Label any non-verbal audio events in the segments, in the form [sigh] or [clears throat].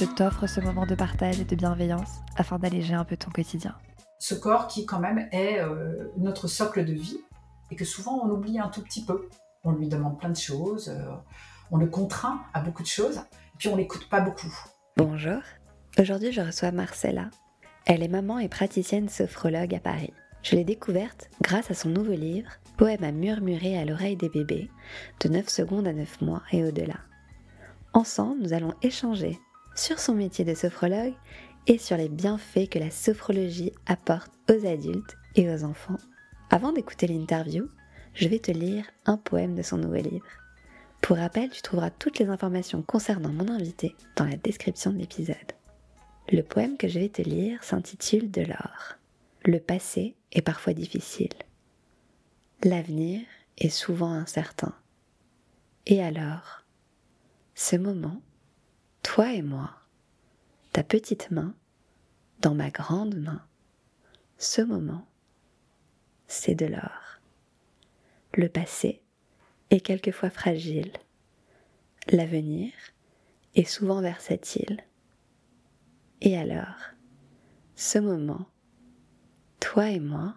je t'offre ce moment de partage et de bienveillance afin d'alléger un peu ton quotidien. Ce corps qui quand même est euh, notre socle de vie et que souvent on oublie un tout petit peu. On lui demande plein de choses, euh, on le contraint à beaucoup de choses, et puis on l'écoute pas beaucoup. Bonjour, aujourd'hui je reçois Marcella. Elle est maman et praticienne sophrologue à Paris. Je l'ai découverte grâce à son nouveau livre, Poème à murmurer à l'oreille des bébés, de 9 secondes à 9 mois et au-delà. Ensemble, nous allons échanger sur son métier de sophrologue et sur les bienfaits que la sophrologie apporte aux adultes et aux enfants. Avant d'écouter l'interview, je vais te lire un poème de son nouveau livre. Pour rappel, tu trouveras toutes les informations concernant mon invité dans la description de l'épisode. Le poème que je vais te lire s'intitule De l'or. Le passé est parfois difficile. L'avenir est souvent incertain. Et alors, ce moment, toi et moi, ta petite main, dans ma grande main, ce moment, c'est de l'or. Le passé est quelquefois fragile. L'avenir est souvent versatile. Et alors, ce moment, toi et moi,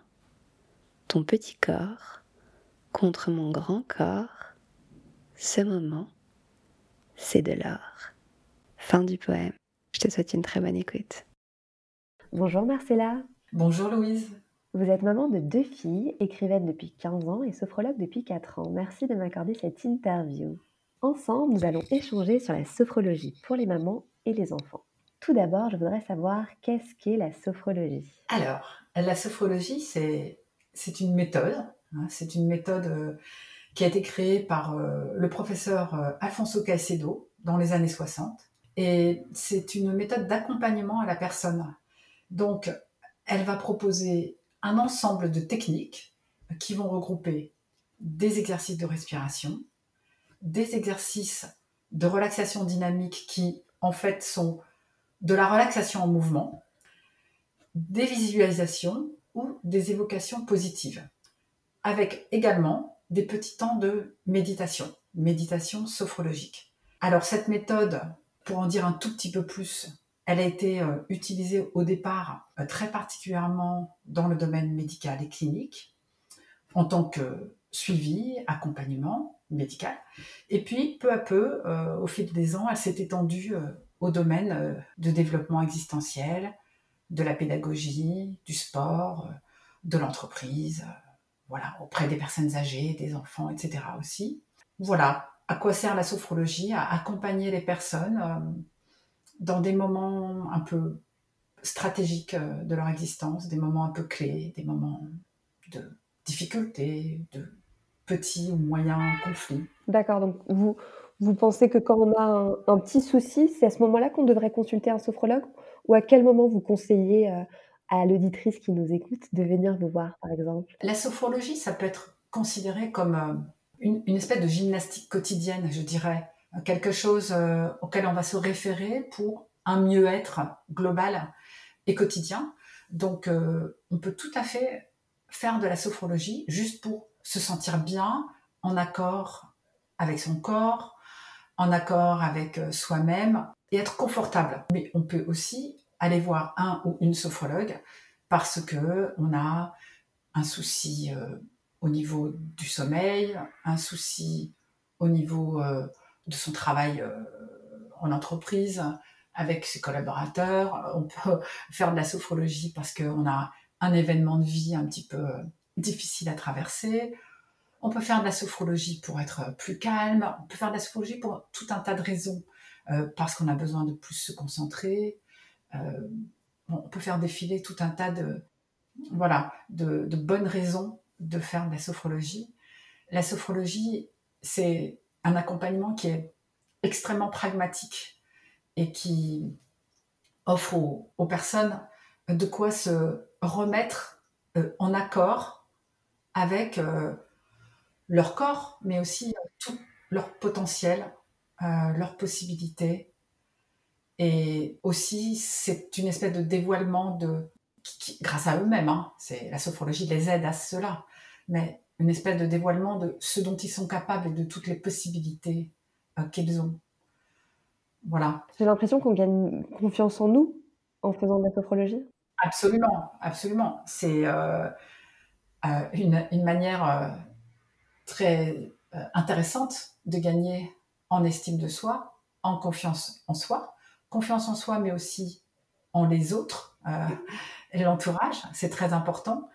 ton petit corps contre mon grand corps, ce moment, c'est de l'or. Fin du poème. Je te souhaite une très bonne écoute. Bonjour Marcella. Bonjour Louise. Vous êtes maman de deux filles, écrivaine depuis 15 ans et sophrologue depuis 4 ans. Merci de m'accorder cette interview. Ensemble, nous allons échanger sur la sophrologie pour les mamans et les enfants. Tout d'abord, je voudrais savoir qu'est-ce qu'est la sophrologie Alors, la sophrologie, c'est, c'est une méthode. Hein, c'est une méthode euh, qui a été créée par euh, le professeur euh, Alfonso Caicedo dans les années 60. Et c'est une méthode d'accompagnement à la personne. Donc, elle va proposer un ensemble de techniques qui vont regrouper des exercices de respiration, des exercices de relaxation dynamique qui, en fait, sont de la relaxation en mouvement, des visualisations ou des évocations positives, avec également des petits temps de méditation, méditation sophrologique. Alors cette méthode, pour en dire un tout petit peu plus, elle a été euh, utilisée au départ euh, très particulièrement dans le domaine médical et clinique, en tant que suivi, accompagnement médical. Et puis, peu à peu, euh, au fil des ans, elle s'est étendue au domaine de développement existentiel, de la pédagogie, du sport, de l'entreprise, voilà, auprès des personnes âgées, des enfants, etc. aussi. Voilà, à quoi sert la sophrologie À accompagner les personnes dans des moments un peu stratégiques euh, de leur existence, des moments un peu clés, des moments de difficultés, de petits ou moyens conflits. D'accord, donc vous, vous pensez que quand on a un, petit souci, c'est à ce moment-là qu'on devrait consulter un sophrologue? Ou à quel moment vous conseillez euh, à l'auditrice qui nous écoute de venir vous voir, par exemple? La sophrologie, ça peut être considéré comme euh, une, espèce de gymnastique quotidienne, je dirais quelque chose euh, auquel on va se référer pour un mieux-être global et quotidien. Donc, euh, on peut tout à fait faire de la sophrologie juste pour se sentir bien, en accord avec son corps, en accord avec euh, soi-même et être confortable. Mais on peut aussi aller voir un ou une sophrologue parce que on a un souci au niveau du sommeil, un souci au niveau de son travail euh, en entreprise, avec ses collaborateurs. On peut [laughs] faire de la sophrologie parce qu'on a un événement de vie un petit peu euh, difficile à traverser. On peut faire de la sophrologie pour être plus calme. On peut faire de la sophrologie pour tout un tas de raisons, euh, parce qu'on a besoin de plus se concentrer. on peut faire défiler tout un tas de, voilà, de bonnes raisons de faire de la sophrologie. La sophrologie, c'est un accompagnement qui est extrêmement pragmatique et qui offre aux, personnes de quoi se remettre euh, en accord avec euh, leur corps, mais aussi tout leur potentiel, leurs possibilités. Et aussi, c'est une espèce de dévoilement de, grâce à eux-mêmes. Hein, c'est la sophrologie les aide à cela, mais une espèce de dévoilement de ce dont ils sont capables et de toutes les possibilités qu'ils ont. Voilà. J'ai l'impression qu'on gagne confiance en nous en faisant de la sophrologie. Absolument, absolument. C'est euh, euh, une, manière euh, très intéressante de gagner en estime de soi, en confiance en soi, confiance en soi, mais aussi en les autres l'entourage. C'est très important.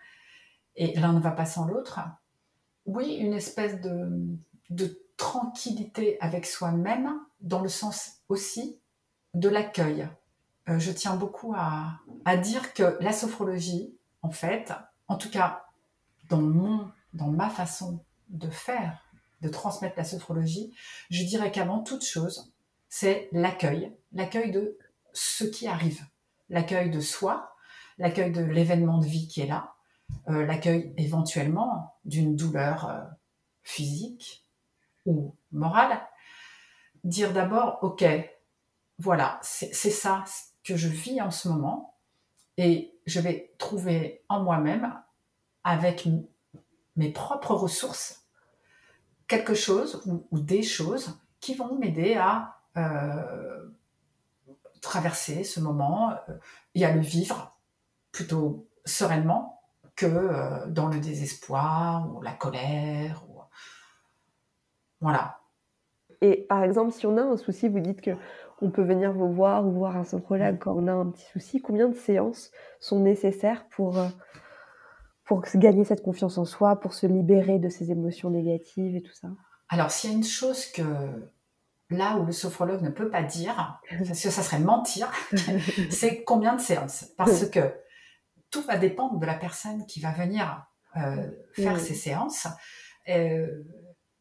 Et l'un ne va pas sans l'autre. Oui, une espèce de, de tranquillité avec soi-même, dans le sens aussi de l'accueil. Euh, je tiens beaucoup à, dire que la sophrologie, en fait, en tout cas dans mon, dans ma façon de faire, de transmettre la sophrologie, je dirais qu'avant toute chose, c'est l'accueil, l'accueil de ce qui arrive, l'accueil de soi, l'accueil de l'événement de vie qui est là, euh, l'accueil éventuellement d'une douleur euh, physique, ou morale, dire d'abord, OK, voilà, c'est ça que je vis en ce moment, et je vais trouver en moi-même, avec mes propres ressources, quelque chose ou, des choses qui vont m'aider à euh, traverser ce moment euh, et à le vivre plutôt sereinement que euh, dans le désespoir ou la colère voilà. Et par exemple, si on a un souci, vous dites que on peut venir vous voir ou voir un sophrologue quand on a un petit souci. Combien de séances sont nécessaires pour, euh, pour gagner cette confiance en soi, pour se libérer de ces émotions négatives et tout ça? Alors, s'il y a une chose que là où le sophrologue ne peut pas dire, [laughs] parce que ça serait mentir, [laughs] c'est combien de séances. Parce que tout va dépendre de la personne qui va venir euh, faire ces séances. Euh,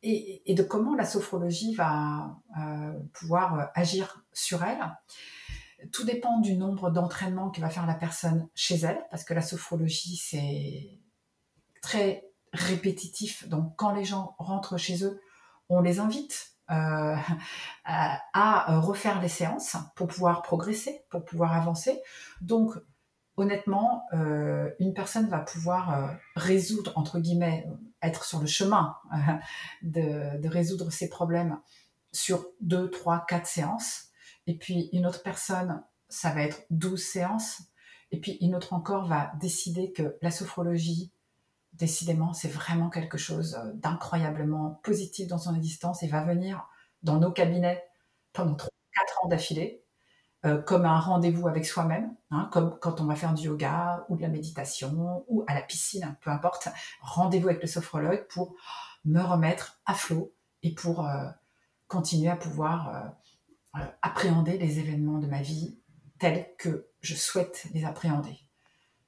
et, de comment la sophrologie va euh, pouvoir agir sur elle. Tout dépend du nombre d'entraînements que va faire la personne chez elle, parce que la sophrologie, c'est très répétitif. Donc, quand les gens rentrent chez eux, on les invite euh, à refaire les séances pour pouvoir progresser, pour pouvoir avancer. Donc, honnêtement, euh, une personne va pouvoir euh, résoudre, entre guillemets, être sur le chemin euh, de, résoudre ses problèmes sur deux, trois, quatre séances. Et puis une autre personne, ça va être 12 séances. Et puis une autre encore va décider que la sophrologie, décidément, c'est vraiment quelque chose d'incroyablement positif dans son existence et va venir dans nos cabinets pendant 3, 4 ans d'affilée euh, comme un rendez-vous avec soi-même, hein, comme quand on va faire du yoga ou de la méditation ou à la piscine, peu importe, rendez-vous avec le sophrologue pour me remettre à flot et pour euh, continuer à pouvoir euh, appréhender les événements de ma vie tels que je souhaite les appréhender.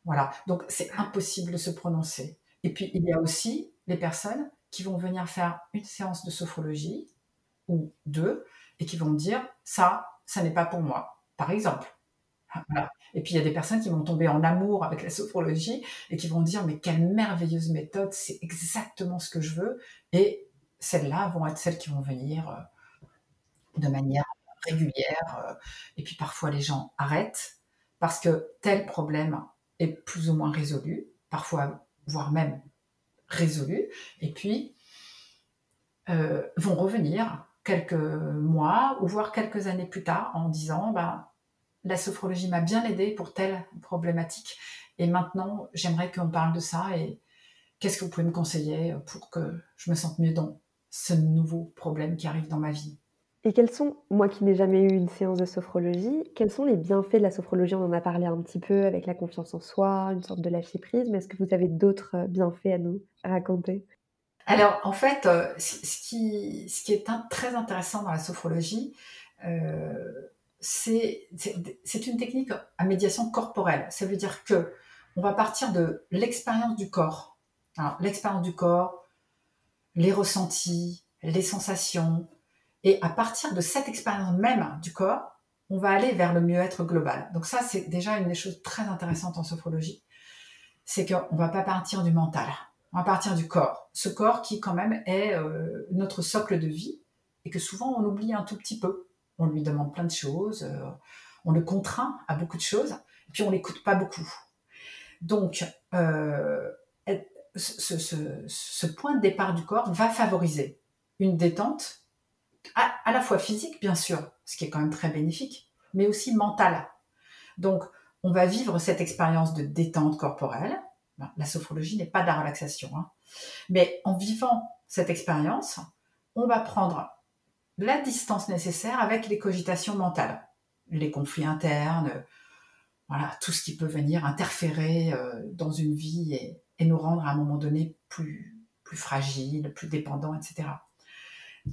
Voilà, donc c'est impossible de se prononcer. Et puis il y a aussi les personnes qui vont venir faire une séance de sophrologie ou deux et qui vont dire ça, ça n'est pas pour moi par exemple. Et puis il y a des personnes qui vont tomber en amour avec la sophrologie et qui vont dire mais quelle merveilleuse méthode, c'est exactement ce que je veux. Et celles-là vont être celles qui vont venir euh, de manière régulière. Euh, et puis parfois les gens arrêtent parce que tel problème est plus ou moins résolu, parfois voire même résolu, et puis euh, vont revenir quelques mois ou voire quelques années plus tard en disant bah, la sophrologie m'a bien aidé pour telle problématique. Et maintenant, j'aimerais qu'on parle de ça et qu'est-ce que vous pouvez me conseiller pour que je me sente mieux dans ce nouveau problème qui arrive dans ma vie? Et quels sont, moi qui n'ai jamais eu une séance de sophrologie, quels sont les bienfaits de la sophrologie? On en a parlé un petit peu avec la confiance en soi, une sorte de lâcher prise, mais est-ce que vous avez d'autres bienfaits à nous raconter? Alors, en fait, euh, ce qui, est très intéressant dans la sophrologie, euh, c'est une technique à médiation corporelle. Ça veut dire que on va partir de l'expérience du corps. L'expérience du corps, les ressentis, les sensations. Et à partir de cette expérience même du corps, on va aller vers le mieux-être global. Donc ça, c'est déjà une des choses très intéressantes en sophrologie, c'est qu'on va pas partir du mental, on va partir du corps. Ce corps qui quand même est euh, notre socle de vie et que souvent on oublie un tout petit peu. On lui demande plein de choses, euh, on le contraint à beaucoup de choses, puis on l'écoute pas beaucoup. Donc, euh, ce, point de départ du corps va favoriser une détente à, la fois physique, bien sûr, ce qui est quand même très bénéfique, mais aussi mentale. Donc, on va vivre cette expérience de détente corporelle. La sophrologie n'est pas de la relaxation, hein. mais en vivant cette expérience, on va prendre la distance nécessaire avec les cogitations mentales, les conflits internes, voilà, tout ce qui peut venir interférer euh, dans une vie et, nous rendre à un moment donné plus, plus fragiles, plus dépendants, etc.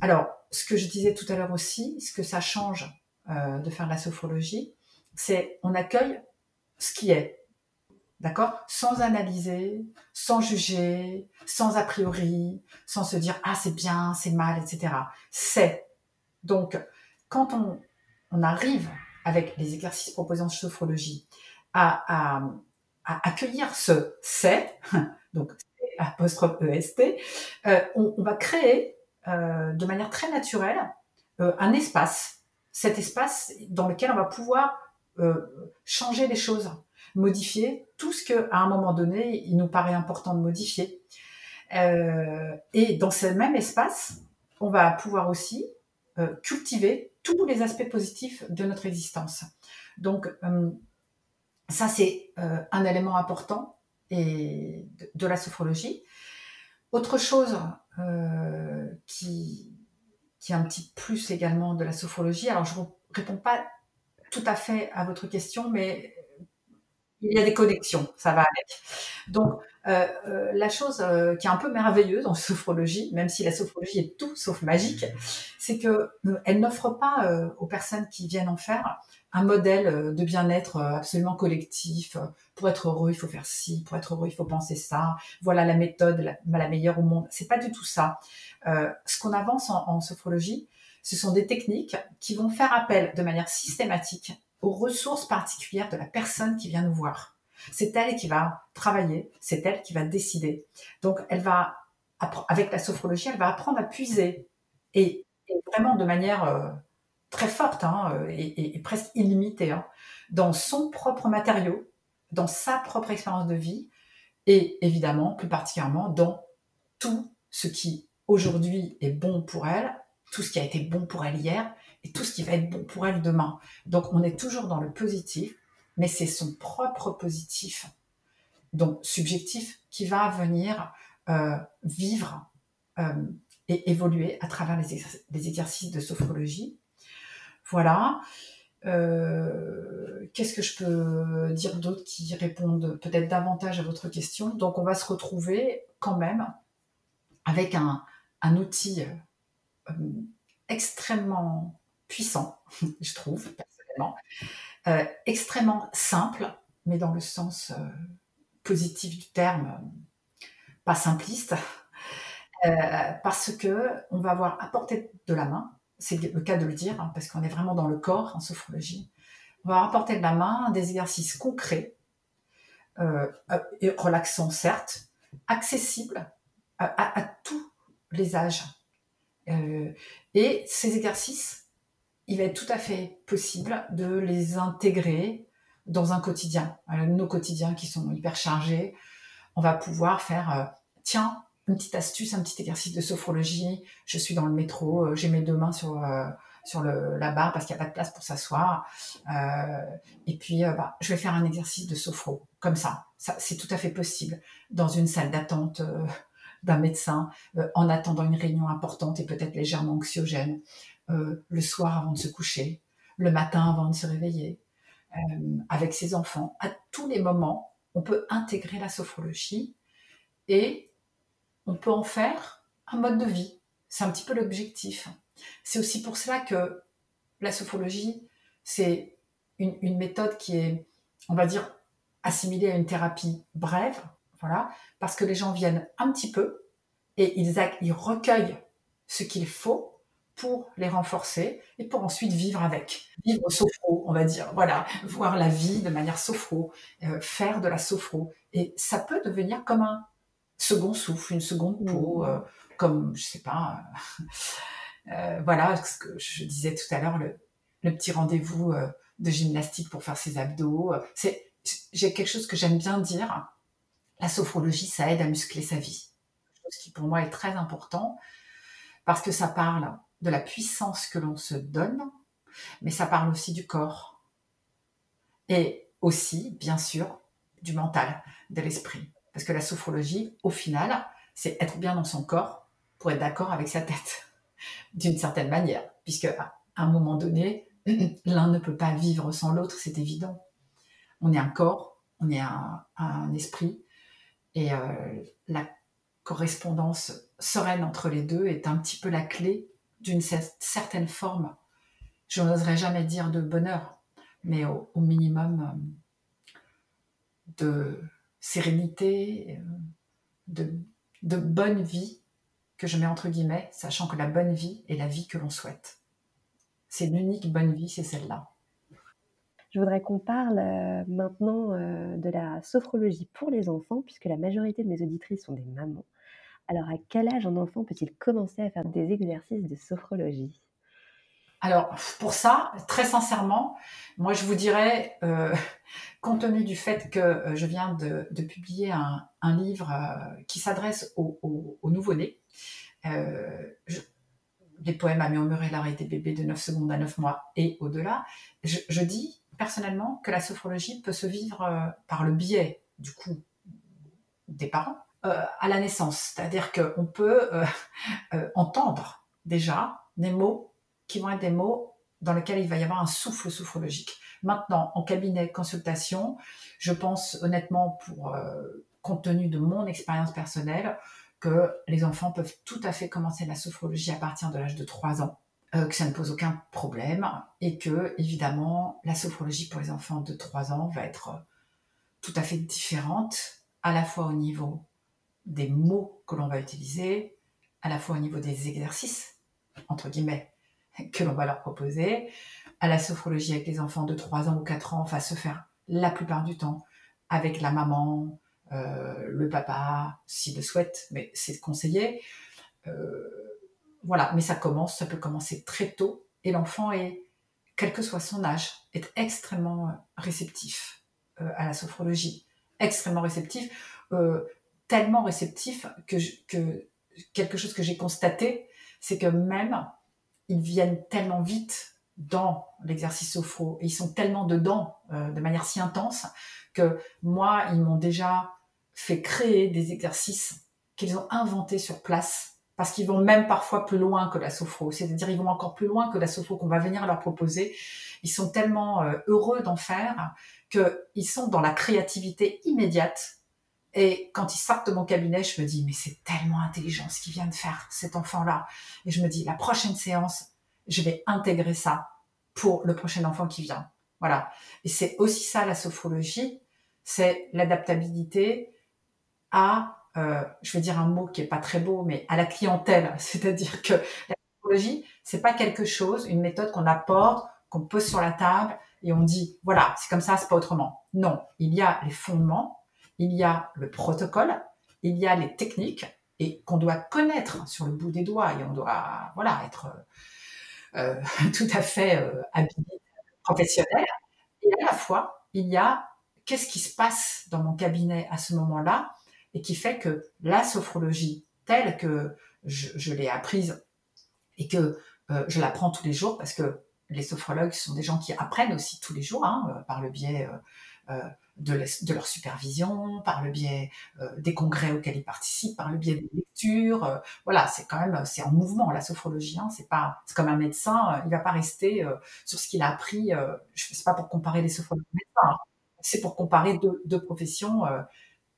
Alors, ce que je disais tout à l'heure aussi, ce que ça change euh, de faire la sophrologie, c'est on accueille ce qui est, d'accord? Sans analyser, sans juger, sans a priori, sans se dire ah c'est bien, c'est mal, etc. C'est. Donc, quand on, arrive avec les exercices proposés en sophrologie à, accueillir ce c'est, [laughs] donc apostrophe EST, euh, on, va créer euh, de manière très naturelle euh, un espace, cet espace dans lequel on va pouvoir changer les choses, modifier tout ce que à un moment donné il nous paraît important de modifier. et dans ce même espace, on va pouvoir aussi cultiver tous les aspects positifs de notre existence. Donc, ça, c'est euh, un élément important et de, la sophrologie. Autre chose euh, qui, est un petit plus également de la sophrologie, alors je ne réponds pas tout à fait à votre question, mais il y a des connexions, ça va avec. Donc, euh, euh la chose euh, qui est un peu merveilleuse en sophrologie, même si la sophrologie est tout sauf magique, c'est que elle n'offre pas aux personnes qui viennent en faire un modèle de bien-être absolument collectif. Pour être heureux, il faut faire ci. Pour être heureux, il faut penser ça. Voilà la méthode la, meilleure au monde. C'est pas du tout ça. Euh, ce qu'on avance en, sophrologie, ce sont des techniques qui vont faire appel de manière systématique aux ressources particulières de la personne qui vient nous voir. C'est elle qui va travailler, c'est elle qui va décider. Donc, elle va, avec la sophrologie, elle va apprendre à puiser et, vraiment de manière euh, très forte hein, euh, et, presque illimitée hein, dans son propre matériau, dans sa propre expérience de vie et évidemment, plus particulièrement, dans tout ce qui aujourd'hui est bon pour elle, tout ce qui a été bon pour elle hier et tout ce qui va être bon pour elle demain. Donc on est toujours dans le positif, mais c'est son propre positif, donc subjectif, qui va venir euh, vivre euh, et évoluer à travers les, exercices de sophrologie. Voilà. Euh, qu'est-ce que je peux dire d'autre qui répondent peut-être davantage à votre question? Donc on va se retrouver quand même avec un, outil extrêmement puissant, [laughs] je trouve, personnellement, euh, extrêmement simple, mais dans le sens euh, positif du terme, pas simpliste, euh, parce que on va avoir à portée de la main, c'est le cas de le dire, hein, parce qu'on est vraiment dans le corps en sophrologie, on va portée de la main des exercices concrets, et relaxants certes, accessibles à, tous les âges. et ces exercices il va être tout à fait possible de les intégrer dans un quotidien. nos quotidiens qui sont hyper chargés, on va pouvoir faire, euh, tiens, une petite astuce, un petit exercice de sophrologie. Je suis dans le métro, euh, j'ai mes deux mains sur euh, sur le, la barre parce qu'il n'y a pas de place pour s'asseoir. et puis, bah, je vais faire un exercice de sophro, comme ça. ça c'est tout à fait possible dans une salle d'attente d'un médecin, en attendant une réunion importante et peut-être légèrement anxiogène. Euh, le soir avant de se coucher, le matin avant de se réveiller, euh, avec ses enfants. À tous les moments, on peut intégrer la sophrologie et on peut en faire un mode de vie. C'est un petit peu l'objectif. C'est aussi pour cela que la sophrologie, c'est une, méthode qui est, on va dire, assimilée à une thérapie brève, voilà, parce que les gens viennent un petit peu et ils, recueillent ce qu'il faut pour les renforcer et pour ensuite vivre avec, vivre sophro, on va dire. Voilà, voir la vie de manière sophro, euh, faire de la sophro. Et ça peut devenir comme un second souffle, une seconde peau, mmh. euh, comme, je sais pas, euh, voilà, ce que je disais tout à l'heure, le, le, petit rendez-vous de gymnastique pour faire ses abdos. C'est, j'ai quelque chose que j'aime bien dire. La sophrologie, ça aide à muscler sa vie. Ce qui pour moi est très important parce que ça parle de la puissance que l'on se donne, mais ça parle aussi du corps. Et aussi, bien sûr, du mental, de l'esprit. Parce que la sophrologie, au final, c'est être bien dans son corps pour être d'accord avec sa tête, [laughs] d'une certaine manière. Puisque à un moment donné, [clears throat] l'un ne peut pas vivre sans l'autre, c'est évident. On est un corps, on est un, esprit, et euh, la correspondance sereine entre les deux est un petit peu la clé d'une certaine forme, je n'oserais jamais dire de bonheur, mais au, minimum euh, de sérénité, euh, de, bonne vie, que je mets entre guillemets, sachant que la bonne vie est la vie que l'on souhaite. C'est l'unique bonne vie, c'est celle-là. Je voudrais qu'on parle euh, maintenant de la sophrologie pour les enfants, puisque la majorité de mes auditrices sont des mamans. Alors, à quel âge un enfant peut-il commencer à faire des exercices de sophrologie? Alors, pour ça, très sincèrement, moi je vous dirais, euh, [laughs] compte tenu du fait que euh, je viens de, publier un, livre euh, qui s'adresse aux, nouveau-nés, les poèmes à murmurer et des bébés de 9 secondes à 9 mois et au-delà, je, dis personnellement que la sophrologie peut se vivre par le biais, du coup, des parents, euh, à la naissance. C'est-à-dire qu'on peut euh, [laughs] euh, entendre déjà des mots qui vont être des mots dans lesquels il va y avoir un souffle sophrologique. Maintenant, en cabinet consultation, je pense honnêtement, pour compte tenu de mon expérience personnelle, que les enfants peuvent tout à fait commencer la sophrologie à partir de l'âge de 3 ans, que ça ne pose aucun problème, et que évidemment la sophrologie pour les enfants de 3 ans va être tout à fait différente, à la fois au niveau des mots que l'on va utiliser, à la fois au niveau des exercices, entre guillemets, que l'on va leur proposer. À la sophrologie avec les enfants de 3 ans ou 4 ans va se faire la plupart du temps avec la maman, euh, le papa, s'il le souhaite, mais c'est conseillé. Euh, voilà, mais ça commence, ça peut commencer très tôt, et l'enfant est, quel que soit son âge, est extrêmement réceptif euh, à la sophrologie, extrêmement réceptif tellement réceptif que quelque chose que j'ai constaté, c'est que même ils viennent tellement vite dans l'exercice sophro et ils sont tellement dedans euh, de manière si intense que moi, ils m'ont déjà fait créer des exercices qu'ils ont inventés sur place parce qu'ils vont même parfois plus loin que la sophro, c'est-à-dire ils vont encore plus loin que la sophro qu'on va venir leur proposer. Ils sont tellement euh, heureux d'en faire qu'ils sont dans la créativité immédiate et quand il sort de mon cabinet, je me dis, mais c'est tellement intelligent ce qu'il vient de faire, cet enfant-là. Et je me dis, la prochaine séance, je vais intégrer ça pour le prochain enfant qui vient. Voilà. Et c'est aussi ça la sophrologie, c'est l'adaptabilité à, euh, je vais dire un mot qui est pas très beau, mais à la clientèle. [laughs] C'est-à-dire que la sophrologie, c'est pas quelque chose, une méthode qu'on apporte, qu'on pose sur la table et on dit, voilà, c'est comme ça, c'est pas autrement. Non, il y a les fondements il y a le protocole, il y a les techniques et qu'on doit connaître sur le bout des doigts et on doit voilà être euh, euh, [laughs] tout à fait euh, habillé professionnel. Et à la fois, il y a qu'est-ce qui se passe dans mon cabinet à ce moment-là et qui fait que la sophrologie telle que je, l'ai apprise et que je l'apprends tous les jours parce que les sophrologues sont des gens qui apprennent aussi tous les jours hein, par le biais de, leur supervision, par le biais euh, des congrès auxquels ils participent, par le biais des lectures. Euh, voilà, c'est quand même c'est en mouvement la sophrologie. Hein, c'est pas c'est comme un médecin, euh, il va pas rester sur ce qu'il a appris. je sais pas pour comparer les sophrologues médecins, hein. c'est pour comparer deux, professions,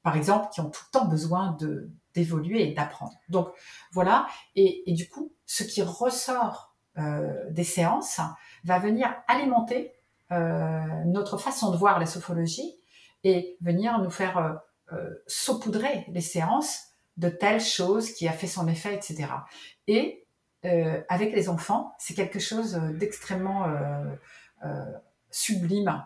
par exemple, qui ont tout le temps besoin de d'évoluer et d'apprendre. Donc voilà, et, et, du coup, ce qui ressort des séances va venir alimenter notre façon de voir la sophrologie et venir nous faire euh, euh, saupoudrer les séances de telles choses qui a fait son effet, etc. Et euh, avec les enfants, c'est quelque chose d'extrêmement sublime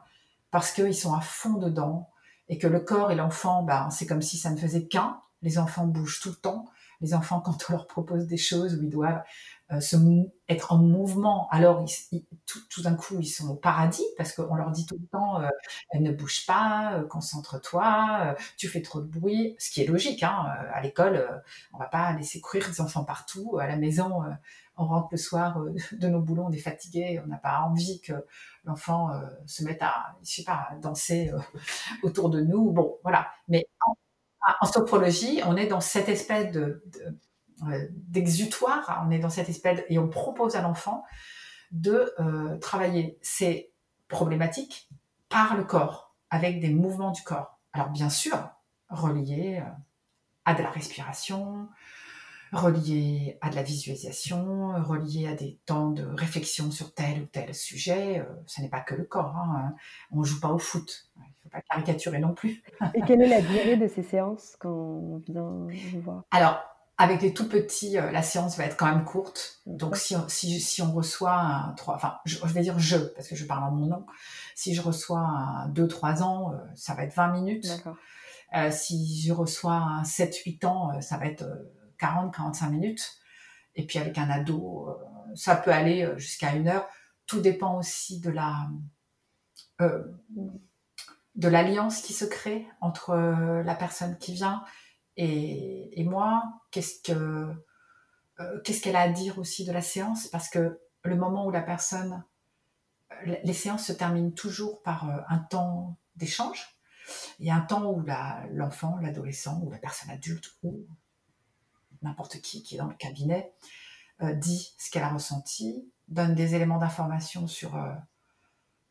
parce qu'ils sont à fond dedans et que le corps et l'enfant, ben, c'est comme si ça ne faisait qu'un. Les enfants bougent tout le temps. Les enfants, [laughs] quand on leur propose des choses où ils doivent euh, se être en mouvement, alors tout, d'un coup, ils sont au paradis parce qu'on leur dit tout le temps euh, ne bouge pas, euh, concentre-toi, tu fais trop de bruit, ce qui est logique. Hein, à l'école, on va pas laisser courir les enfants partout. À la maison, on rentre le soir [laughs] de nos boulots, on est fatigué, on n'a pas envie que l'enfant se mette à, je sais pas, danser [laughs] autour de nous. Bon, voilà. Mais en, sophrologie, on est dans cette espèce de euh, d'exutoire, on est dans cette espèce et on propose à l'enfant de euh, travailler ces problématiques par le corps, avec des mouvements du corps. Alors bien sûr, reliés euh, à de la respiration, reliés à de la visualisation, reliés à des temps de réflexion sur tel ou tel sujet. ce n'est pas que le corps, hein. on ne joue pas au foot. Il ne faut pas caricaturer non plus. Et quelle est la durée de ces séances quand on vient vous voir? Alors, avec les tout petits, euh, la séance va être quand même courte. Donc, si on, si, si on reçoit un 3, enfin, je, vais dire je, parce que je parle en mon nom. Si je reçois un 2-3 ans, euh, ça va être 20 minutes. Euh, si je reçois un 7-8 ans, ça va être 40-45 minutes. Et puis, avec un ado, ça peut aller jusqu'à une heure. Tout dépend aussi de la, de l'alliance qui se crée entre la personne qui vient et, moi, euh, qu'est-ce qu'elle a à dire aussi de la séance? Parce que le moment où la personne, les séances se terminent toujours par euh, un temps d'échange. Il y a un temps où l'enfant, l'adolescent ou la personne adulte ou n'importe qui qui est dans le cabinet euh, dit ce qu'elle a ressenti, donne des éléments d'information sur,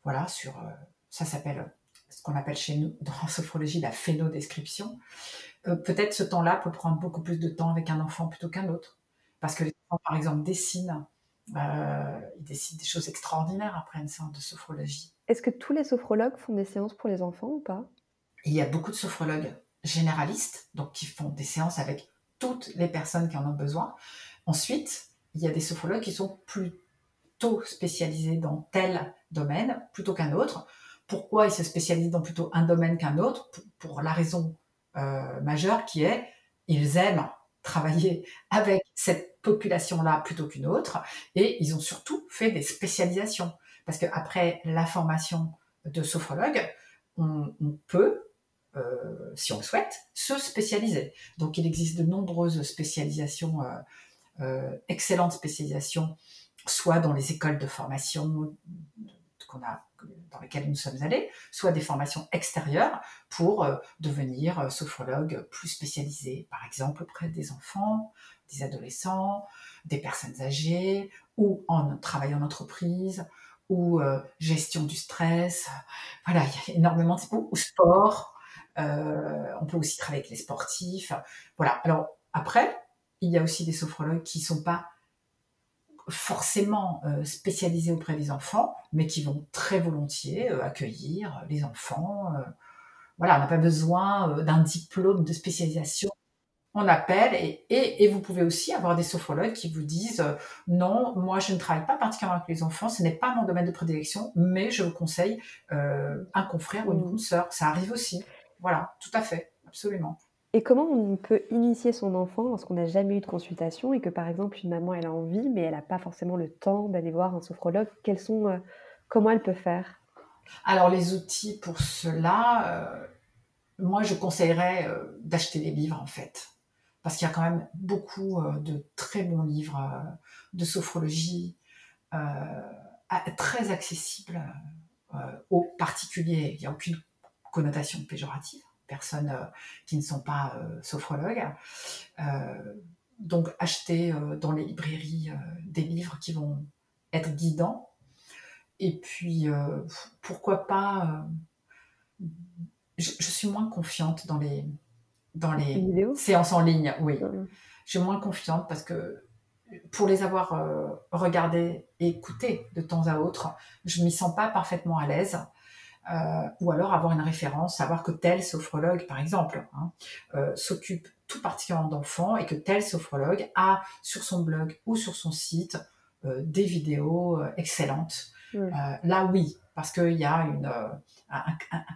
voilà, sur, ça s'appelle qu'on appelle chez nous [laughs] dans la sophrologie la phénodescription. Euh, peut-être ce temps-là peut prendre beaucoup plus de temps avec un enfant plutôt qu'un autre. Parce que les enfants, par exemple, dessinent. Euh, ils dessinent des choses extraordinaires après une séance de sophrologie. Est-ce que tous les sophrologues font des séances pour les enfants ou pas? Il y a beaucoup de sophrologues généralistes, donc qui font des séances avec toutes les personnes qui en ont besoin. Ensuite, il y a des sophrologues qui sont plutôt spécialisés dans tel domaine plutôt qu'un autre. Pourquoi ils se spécialisent dans plutôt un domaine qu'un autre pour, la raison euh, majeure qui est ils aiment travailler [laughs] avec cette population-là plutôt qu'une autre et ils ont surtout fait des spécialisations parce qu'après la formation de sophrologue, on, peut, euh, si on le souhaite, se spécialiser. Donc il existe de nombreuses spécialisations, euh, excellentes spécialisations, soit dans les écoles de formation dans lesquelles nous sommes allés, soit des formations extérieures pour euh, devenir euh, sophrologue plus spécialisé, par exemple auprès des enfants, des adolescents, des personnes âgées, ou en travail en entreprise, ou euh, gestion du stress. Voilà, il y a énormément de ou sport. on peut aussi travailler avec les sportifs. Voilà. Alors après, il y a aussi des sophrologues qui sont pas forcément euh, spécialisés auprès des enfants, mais qui vont très volontiers euh, accueillir les enfants. Euh. voilà, on n'a pas besoin d'un diplôme de spécialisation. On appelle et, et, vous pouvez aussi avoir des sophrologues qui vous disent non, moi je ne travaille pas particulièrement avec les enfants, ce n'est pas mon domaine de prédilection, mais je vous conseille un confrère ou une mmh. consoeur. Ça arrive aussi. Voilà, tout à fait, absolument. Et comment on peut initier son enfant lorsqu'on n'a jamais eu de consultation et que par exemple une maman elle a envie mais elle n'a pas forcément le temps d'aller voir un sophrologue? Quels sont, euh, Comment elle peut faire? Alors les outils pour cela, euh, moi je conseillerais euh, d'acheter des livres en fait. Parce qu'il y a quand même beaucoup de très bons livres de sophrologie très accessibles aux particuliers. Il n'y a aucune connotation péjorative personnes euh, qui ne sont pas euh, sophrologues. Euh, donc acheter dans les librairies des livres qui vont être guidants. Et puis, pourquoi pas... Je, suis moins confiante dans les, dans les séances en ligne, oui. Je suis moins confiante parce que pour les avoir regardées et écoutées de temps à autre, je ne m'y sens pas parfaitement à l'aise. Euh, ou alors avoir une référence, savoir que tel sophrologue, par exemple, hein, euh, s'occupe tout particulièrement d'enfants et que tel sophrologue a sur son blog ou sur son site des vidéos excellentes. là, oui, parce qu'il y a une, un,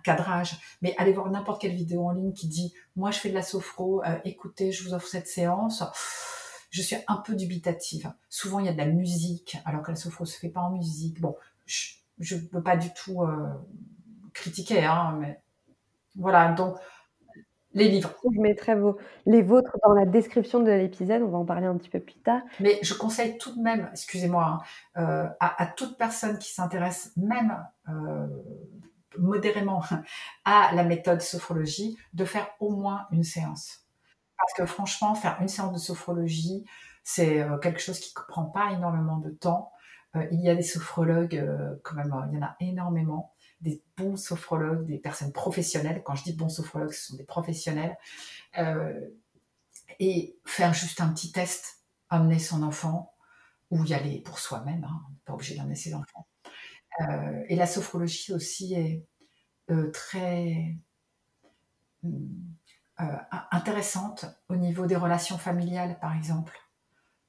cadrage. Mais allez voir n'importe quelle vidéo en ligne qui dit Moi, je fais de la sophro, écoutez, je vous offre cette séance je suis un peu dubitative. Souvent, il y a de la musique, alors que la sophro se fait pas en musique. Bon, je ne peux pas du tout euh, critiquer, hein, mais voilà. Donc, les livres. Je mettrai vos, les vôtres dans la description de l'épisode, on va en parler un petit peu plus tard. Mais je conseille tout de même, excusez-moi, hein, euh, à, toute personne qui s'intéresse même euh, modérément [laughs] à la méthode sophrologie, de faire au moins une séance. Parce que franchement, faire une séance de sophrologie, c'est euh, quelque chose qui ne prend pas énormément de temps. Euh, il y a des sophrologues, quand même, il y en a énormément, des bons sophrologues, des personnes professionnelles. Quand je dis bons sophrologues, ce sont des professionnels. et faire juste un petit test, amener son enfant, ou y aller pour soi-même, hein, pas obligé d'amener ses enfants. et la sophrologie aussi est très euh, intéressante au niveau des relations familiales, par exemple.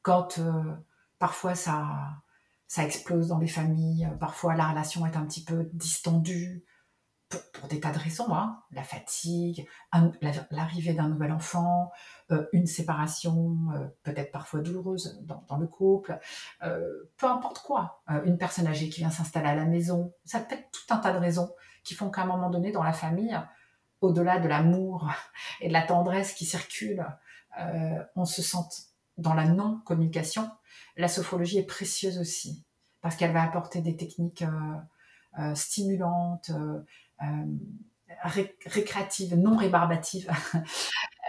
Quand euh, parfois ça, ça explose dans les familles, euh, parfois la relation est un petit peu distendue, pour, des tas de raisons, hein. la fatigue, l'arrivée d'un nouvel enfant, une séparation peut-être parfois douloureuse dans, le couple, peu importe quoi, une personne âgée qui vient s'installer à la maison, ça peut être tout un tas de raisons qui font qu'à un moment donné dans la famille, au-delà de l'amour et de la tendresse qui circule, euh, on se sent dans la non-communication, la sophrologie est précieuse aussi, parce qu'elle va apporter des techniques euh, euh, stimulantes, récréatives, non rébarbatives,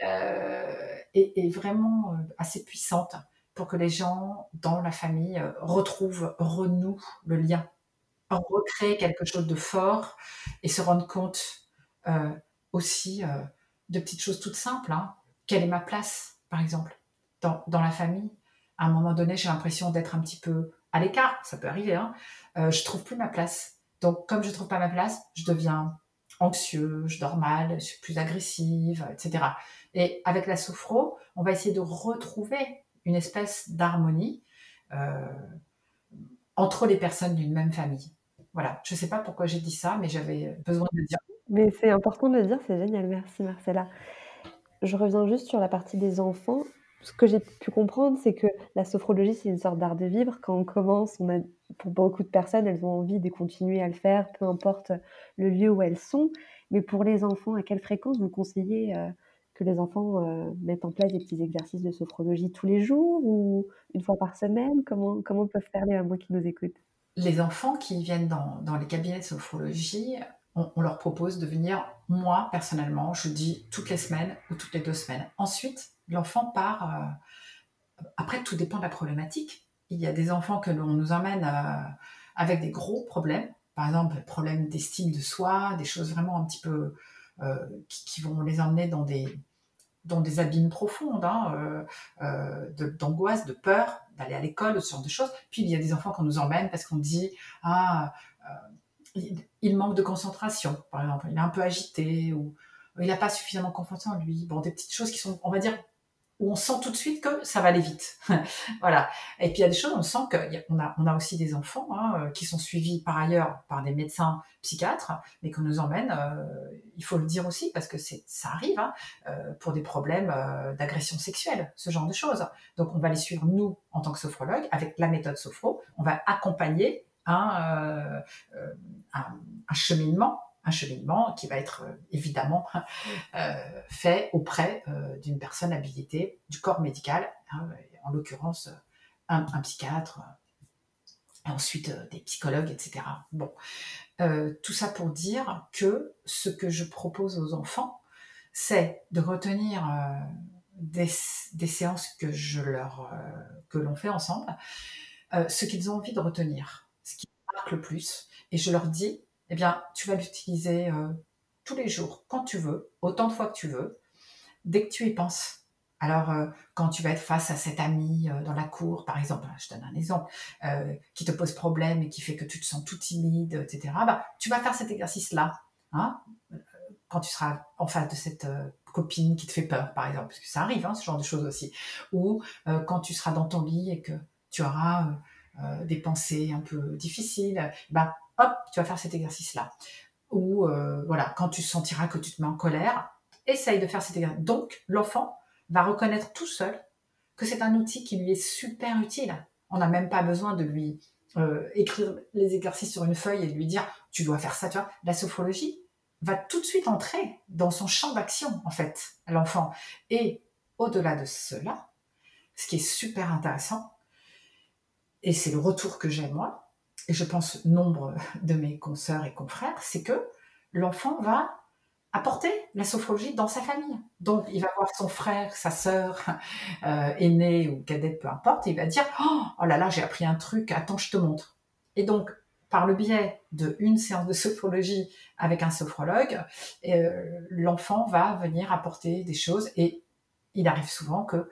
[laughs] et, vraiment assez puissantes pour que les gens dans la famille retrouvent, renouent le lien, recréent quelque chose de fort et se rendent compte aussi euh, de petites choses toutes simples. Hein. Quelle est ma place, par exemple, dans, la famille À un moment donné, j'ai l'impression d'être un petit peu à l'écart, ça peut arriver. Hein. Euh, je trouve plus ma place. Donc, comme je trouve pas ma place, je deviens anxieux, je dors mal, je suis plus agressive, etc. Et avec la sophro, on va essayer de retrouver une espèce d'harmonie euh, entre les personnes d'une même famille. Voilà, je ne sais pas pourquoi j'ai dit ça, mais j'avais besoin de le dire. Mais c'est important de le dire, c'est génial, merci Marcella. Je reviens juste sur la partie des enfants. Ce que j'ai pu comprendre, c'est que la sophrologie, c'est une sorte d'art de vivre. Quand on commence, on pour beaucoup de personnes, elles ont envie de continuer à le faire, peu importe le lieu où elles sont. Mais pour les enfants, à quelle fréquence vous conseillez euh, que les enfants euh, mettent en place des petits exercices de sophrologie tous les jours ou une fois par semaine? Comment, comment peuvent faire les mamans qui nous écoutent? Les enfants qui viennent dans, dans les cabinets de sophrologie, on, leur propose de venir, moi personnellement, je dis toutes les semaines ou toutes les deux semaines. Ensuite, l'enfant part. Euh, après, tout dépend de la problématique. Il y a des enfants que l'on nous emmène euh, avec des gros problèmes, par exemple, problèmes d'estime de soi, des choses vraiment un petit peu euh, qui, vont les emmener dans des, dans des abîmes profondes, hein, d'angoisse, de, peur, d'aller à l'école, ce genre de choses. Puis il y a des enfants qu'on nous emmène parce qu'on dit ah il, manque de concentration, par exemple. Il est un peu agité ou il n'a pas suffisamment confiance en lui. Bon, des petites choses qui sont, on va dire, où on sent tout de suite que ça va aller vite. [laughs] voilà. Et puis il y a des choses, on sent qu'on a, on a aussi des enfants hein, euh, qui sont suivis par ailleurs par des médecins psychiatres, mais qu'on nous emmène, euh, il faut le dire aussi, parce que c'est, ça arrive, hein, euh, pour des problèmes d'agression sexuelle, ce genre de choses. Donc on va les suivre, nous, en tant que sophrologue, avec la méthode sophro, on va accompagner euh, euh, un, un, cheminement un cheminement qui va être euh, évidemment [laughs] fait auprès d'une personne habilitée du corps médical, hein, en l'occurrence un, psychiatre, et ensuite des psychologues, etc. Bon, tout ça pour dire que ce que je propose aux enfants, c'est de retenir des, des, séances que je leur que l'on fait ensemble, ce qu'ils ont envie de retenir le plus. Et je leur dis, eh bien, tu vas l'utiliser euh, tous les jours, quand tu veux, autant de fois que tu veux, dès que tu y penses. Alors, euh, quand tu vas être face à cet ami euh, dans la cour, par exemple, je donne un exemple, qui te pose problème et qui fait que tu te sens tout timide, etc., bah, tu vas faire cet exercice-là. Hein, quand tu seras en face de cette copine qui te fait peur, par exemple, parce que ça arrive, hein, ce genre de choses aussi. Ou quand tu seras dans ton lit et que tu auras des pensées un peu difficiles, bah hop, tu vas faire cet exercice-là. Ou voilà, quand tu sentiras que tu te mets en colère, essaye de faire cet exercice. Donc, l'enfant va reconnaître tout seul que c'est un outil qui lui est super utile. On n'a même pas besoin de lui écrire les exercices sur une feuille et de lui dire tu dois faire ça, tu vois. La sophrologie, va tout de suite entrer dans son champ d'action, en fait, l'enfant. Et au-delà de cela, ce qui est super intéressant, et c'est le retour que j'ai moi, je pense nombre de mes consoeurs et confrères, c'est que l'enfant va apporter la sophrologie dans sa famille. Donc, il va voir son frère, sa sœur, [laughs] euh, aînée ou cadette, peu importe, et il va dire oh, oh là là, j'ai appris un truc, attends, je te montre. Et donc, par le biais d'une séance de sophrologie avec un sophrologue, euh, l'enfant va venir apporter des choses et il arrive souvent que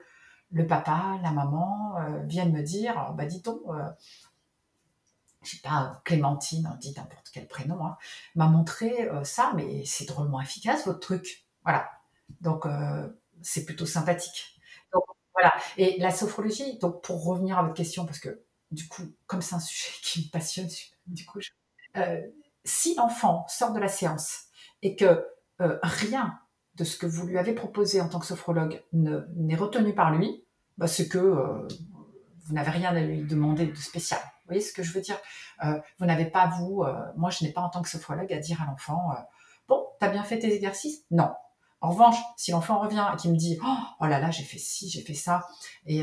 le papa, la maman euh, viennent me dire, bah dis-donc, euh, je sais pas, Clémentine, on dit n'importe quel prénom, hein, m'a montré ça, mais c'est drôlement efficace votre truc. Voilà. Donc c'est plutôt sympathique. Donc voilà. Et la sophrologie, donc pour revenir à votre question, parce que du coup, comme c'est un sujet [laughs] qui me passionne, du coup, euh, si l'enfant sort de la séance et que euh, rien de ce que vous lui avez proposé en tant que sophrologue n'est retenu par lui, bah, c'est que euh, vous n'avez rien à lui demander de spécial. Vous voyez ce que je veux dire? Vous n'avez pas, vous, moi je n'ai pas en tant que sophrologue à dire à l'enfant, bon, t'as bien fait tes exercices? Non. En revanche, si l'enfant revient et qui me dit oh, oh, là là j'ai fait ci j'ai fait ça et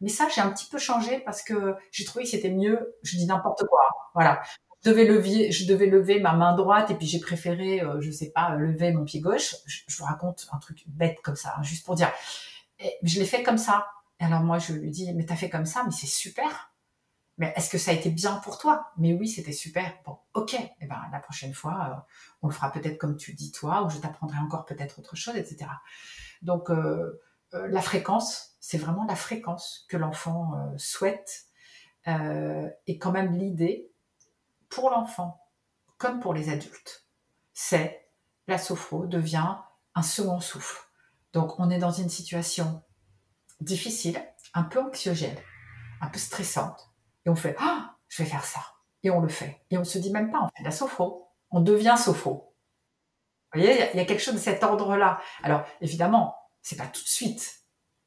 mais ça j'ai un petit peu changé parce que j'ai trouvé que c'était mieux je dis n'importe quoi voilà je devais lever, je devais lever ma main droite et puis j'ai préféré, euh, je sais pas, lever mon pied gauche. Je, vous raconte un truc bête comme ça, hein, juste pour dire. Je l'ai fait comme ça. Et alors moi, je lui dis, mais t'as fait comme ça, mais c'est super. Mais est-ce que ça a été bien pour toi? Mais oui, c'était super. Bon, ok. Eh ben la prochaine fois, euh, on le fera peut-être comme tu dis toi, ou je t'apprendrai encore peut-être autre chose, etc. Donc euh, la fréquence, c'est vraiment la fréquence que l'enfant souhaite, et quand même l'idée pour l'enfant comme pour les adultes, c'est la sophro devient un second souffle. Donc on est dans une situation difficile, un peu anxiogène, un peu stressante, et on fait ah je vais faire ça, et on le fait, et on se dit même pas on fait la sophro, on devient sophro. Vous voyez, il y, a quelque chose de cet ordre-là. Alors évidemment, c'est pas tout de suite,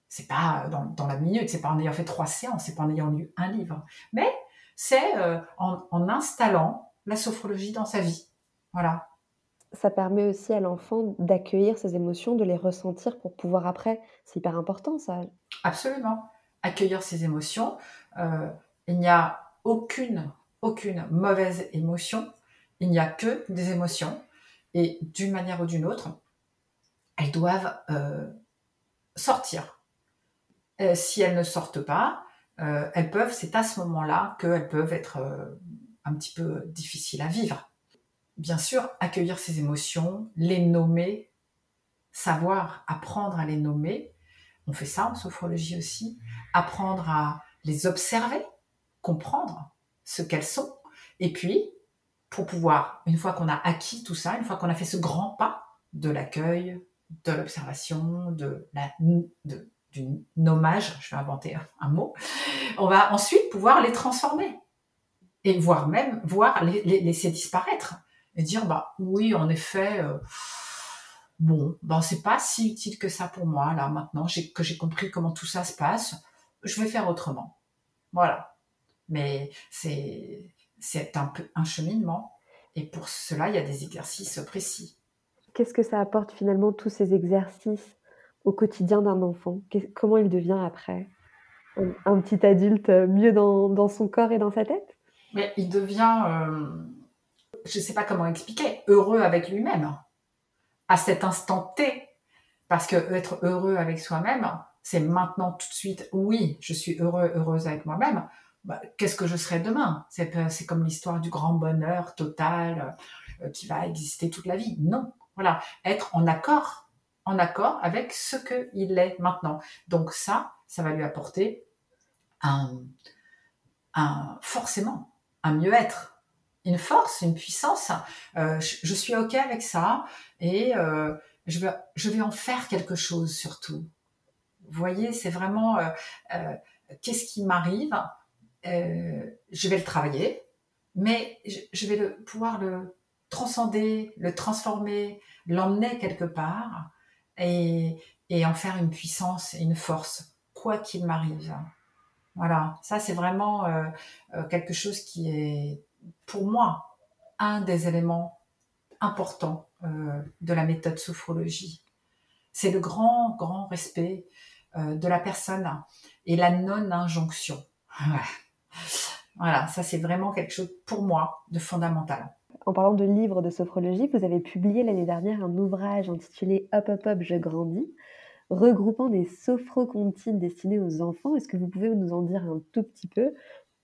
c'est pas dans, dans la minute, c'est pas en ayant fait trois séances, c'est pas en ayant lu un livre, mais c'est euh, en, installant la sophrologie dans sa vie. Voilà. Ça permet aussi à l'enfant d'accueillir ses émotions, de les ressentir pour pouvoir après. C'est hyper important, ça. Absolument. Accueillir ses émotions. Euh, il n'y a aucune, mauvaise émotion. Il n'y a que des émotions. Et d'une manière ou d'une autre, elles doivent euh, sortir. si elles ne sortent pas, euh, elles peuvent, c'est à ce moment-là qu'elles peuvent être euh, un petit peu difficiles à vivre. Bien sûr, accueillir ces émotions, les nommer, savoir apprendre à les nommer. On fait ça en sophrologie aussi. Apprendre à les observer, comprendre ce qu'elles sont. Et puis, pour pouvoir, une fois qu'on a acquis tout ça, une fois qu'on a fait ce grand pas de l'accueil, de l'observation, de la, de, du nommage, je vais inventer un mot, on va ensuite pouvoir les transformer. Et voire même voir les, laisser disparaître. Et dire bah oui en effet euh, bon ben c'est pas si utile que ça pour moi là maintenant que j'ai compris comment tout ça se passe. Je vais faire autrement. Voilà mais c'est c'est un peu un cheminement et pour cela il y a des exercices précis qu'est-ce que ça apporte finalement tous ces exercices au quotidien d'un enfant? Comment il devient après un, petit adulte euh, mieux dans, son corps et dans sa tête? Mais il devient, euh, je ne sais pas comment expliquer, heureux avec lui-même à cet instant T. Parce que être heureux avec soi-même, c'est maintenant tout de suite, oui, je suis heureux, heureuse avec moi-même. Bah, qu'est-ce que je serai demain? C'est comme l'histoire du grand bonheur total euh, qui va exister toute la vie. Non, voilà, être en accord en accord avec ce qu'il est maintenant. Donc ça, ça va lui apporter un, forcément un mieux-être, une force, une puissance. Euh, je, suis ok avec ça et, euh, je vais en faire quelque chose surtout. Vous voyez, c'est vraiment qu'est-ce qui m'arrive, je vais le travailler, mais je, vais pouvoir le transcender, le transformer, l'emmener quelque part et, en faire une puissance et une force, quoi qu'il m'arrive. Voilà, ça c'est vraiment euh, euh, quelque chose qui est pour moi un des éléments importants euh, de la méthode sophrologie. C'est le grand, grand respect de la personne et la non-injonction. [laughs] Voilà, ça c'est vraiment quelque chose pour moi de fondamental. En parlant de livres de sophrologie, vous avez publié l'année dernière un ouvrage intitulé Hop Hop Hop, je grandis, regroupant des sophrocontines destinées aux enfants. Est-ce que vous pouvez nous en dire un tout petit peu?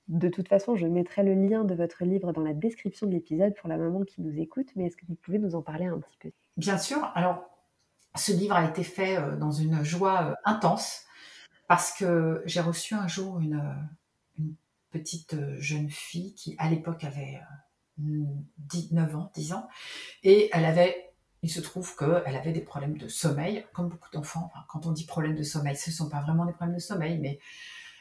De toute façon, je mettrai le lien de votre livre dans la description de l'épisode pour la maman qui nous écoute, mais est-ce que vous pouvez nous en parler un petit peu? Bien sûr. Alors, ce livre a été fait euh, dans une joie euh, intense parce que j'ai reçu un jour une, une petite euh, jeune fille qui, à l'époque, avait 9 ans, 10 ans, et elle avait il se trouve qu'elle avait des problèmes de sommeil, comme beaucoup d'enfants. quand on dit problème de sommeil, ce ne sont pas vraiment des problèmes de sommeil, mais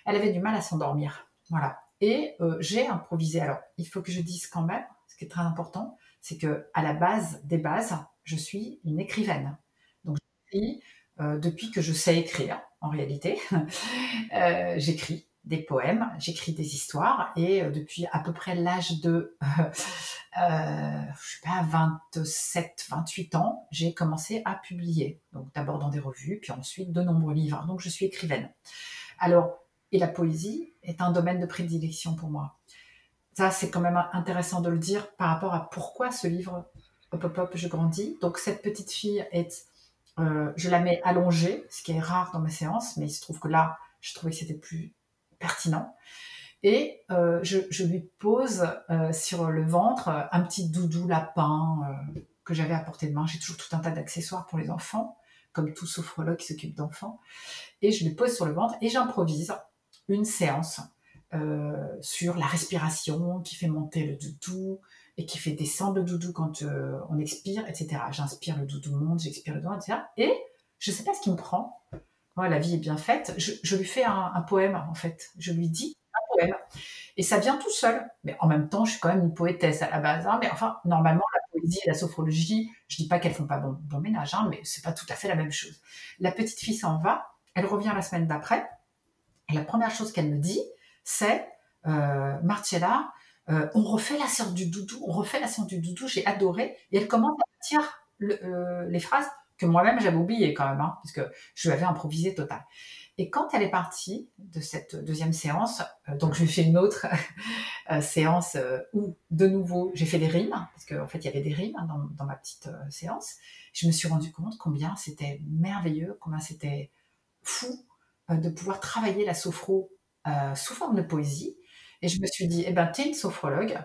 elle avait du mal à s'endormir. Voilà. Et euh, j'ai improvisé. Alors, il faut que je dise quand même, ce qui est très important, c'est que à la base des bases, je suis une écrivaine. Donc, euh, depuis que je sais écrire, en réalité. [laughs] Euh, j'écris des poèmes, j'écris des histoires et euh, depuis à peu près l'âge de, euh, euh je sais pas, 27, 28 ans, j'ai commencé à publier. Donc d'abord dans des revues, puis ensuite de nombreux livres. Donc je suis écrivaine. Alors, et la poésie est un domaine de prédilection pour moi. Ça, c'est quand même intéressant de le dire par rapport à pourquoi ce livre Hop Hop Hop, je grandis. Donc cette petite fille est, euh, je la mets allongée, ce qui est rare dans mes séances, mais il se trouve que là, je trouvais que c'était plus pertinent. Et euh, je, lui pose euh, sur le ventre un petit doudou lapin euh, que j'avais à portée de main. J'ai toujours tout un tas d'accessoires pour les enfants, comme tout sophrologue qui s'occupe d'enfants. Et je lui pose sur le ventre et j'improvise une séance sur la respiration qui fait monter le doudou et qui fait descendre le doudou quand on expire, etc. J'inspire, le doudou monte, j'expire le doudou, etc. Et je ne sais pas ce qui me prend la vie est bien faite, je, lui fais un, poème, en fait. Je lui dis un poème. Et ça vient tout seul. Mais en même temps, je suis quand même une poétesse à la base. Hein. mais enfin, normalement, la poésie et la sophrologie, je dis pas qu'elles font pas bon, ménage, hein, mais c'est pas tout à fait la même chose. La petite fille s'en va, elle revient la semaine d'après, et la première chose qu'elle me dit, c'est euh, Marcella, euh, on refait la séance du doudou, on refait la séance du doudou, j'ai adoré. Et elle commence à dire euh, les phrases que moi-même j'avais oublié quand même, hein, parce que je lui avais improvisé total. Et quand elle est partie de cette deuxième séance, euh, donc je fais une autre [laughs] euh, séance euh, où de nouveau j'ai fait des rimes, parce qu'en fait il y avait des rimes hein, dans, ma petite séance. Je me suis rendu compte combien c'était merveilleux, combien c'était fou de pouvoir travailler la sophro sous forme de poésie. Et je me suis dit, eh ben, tu es une sophrologue,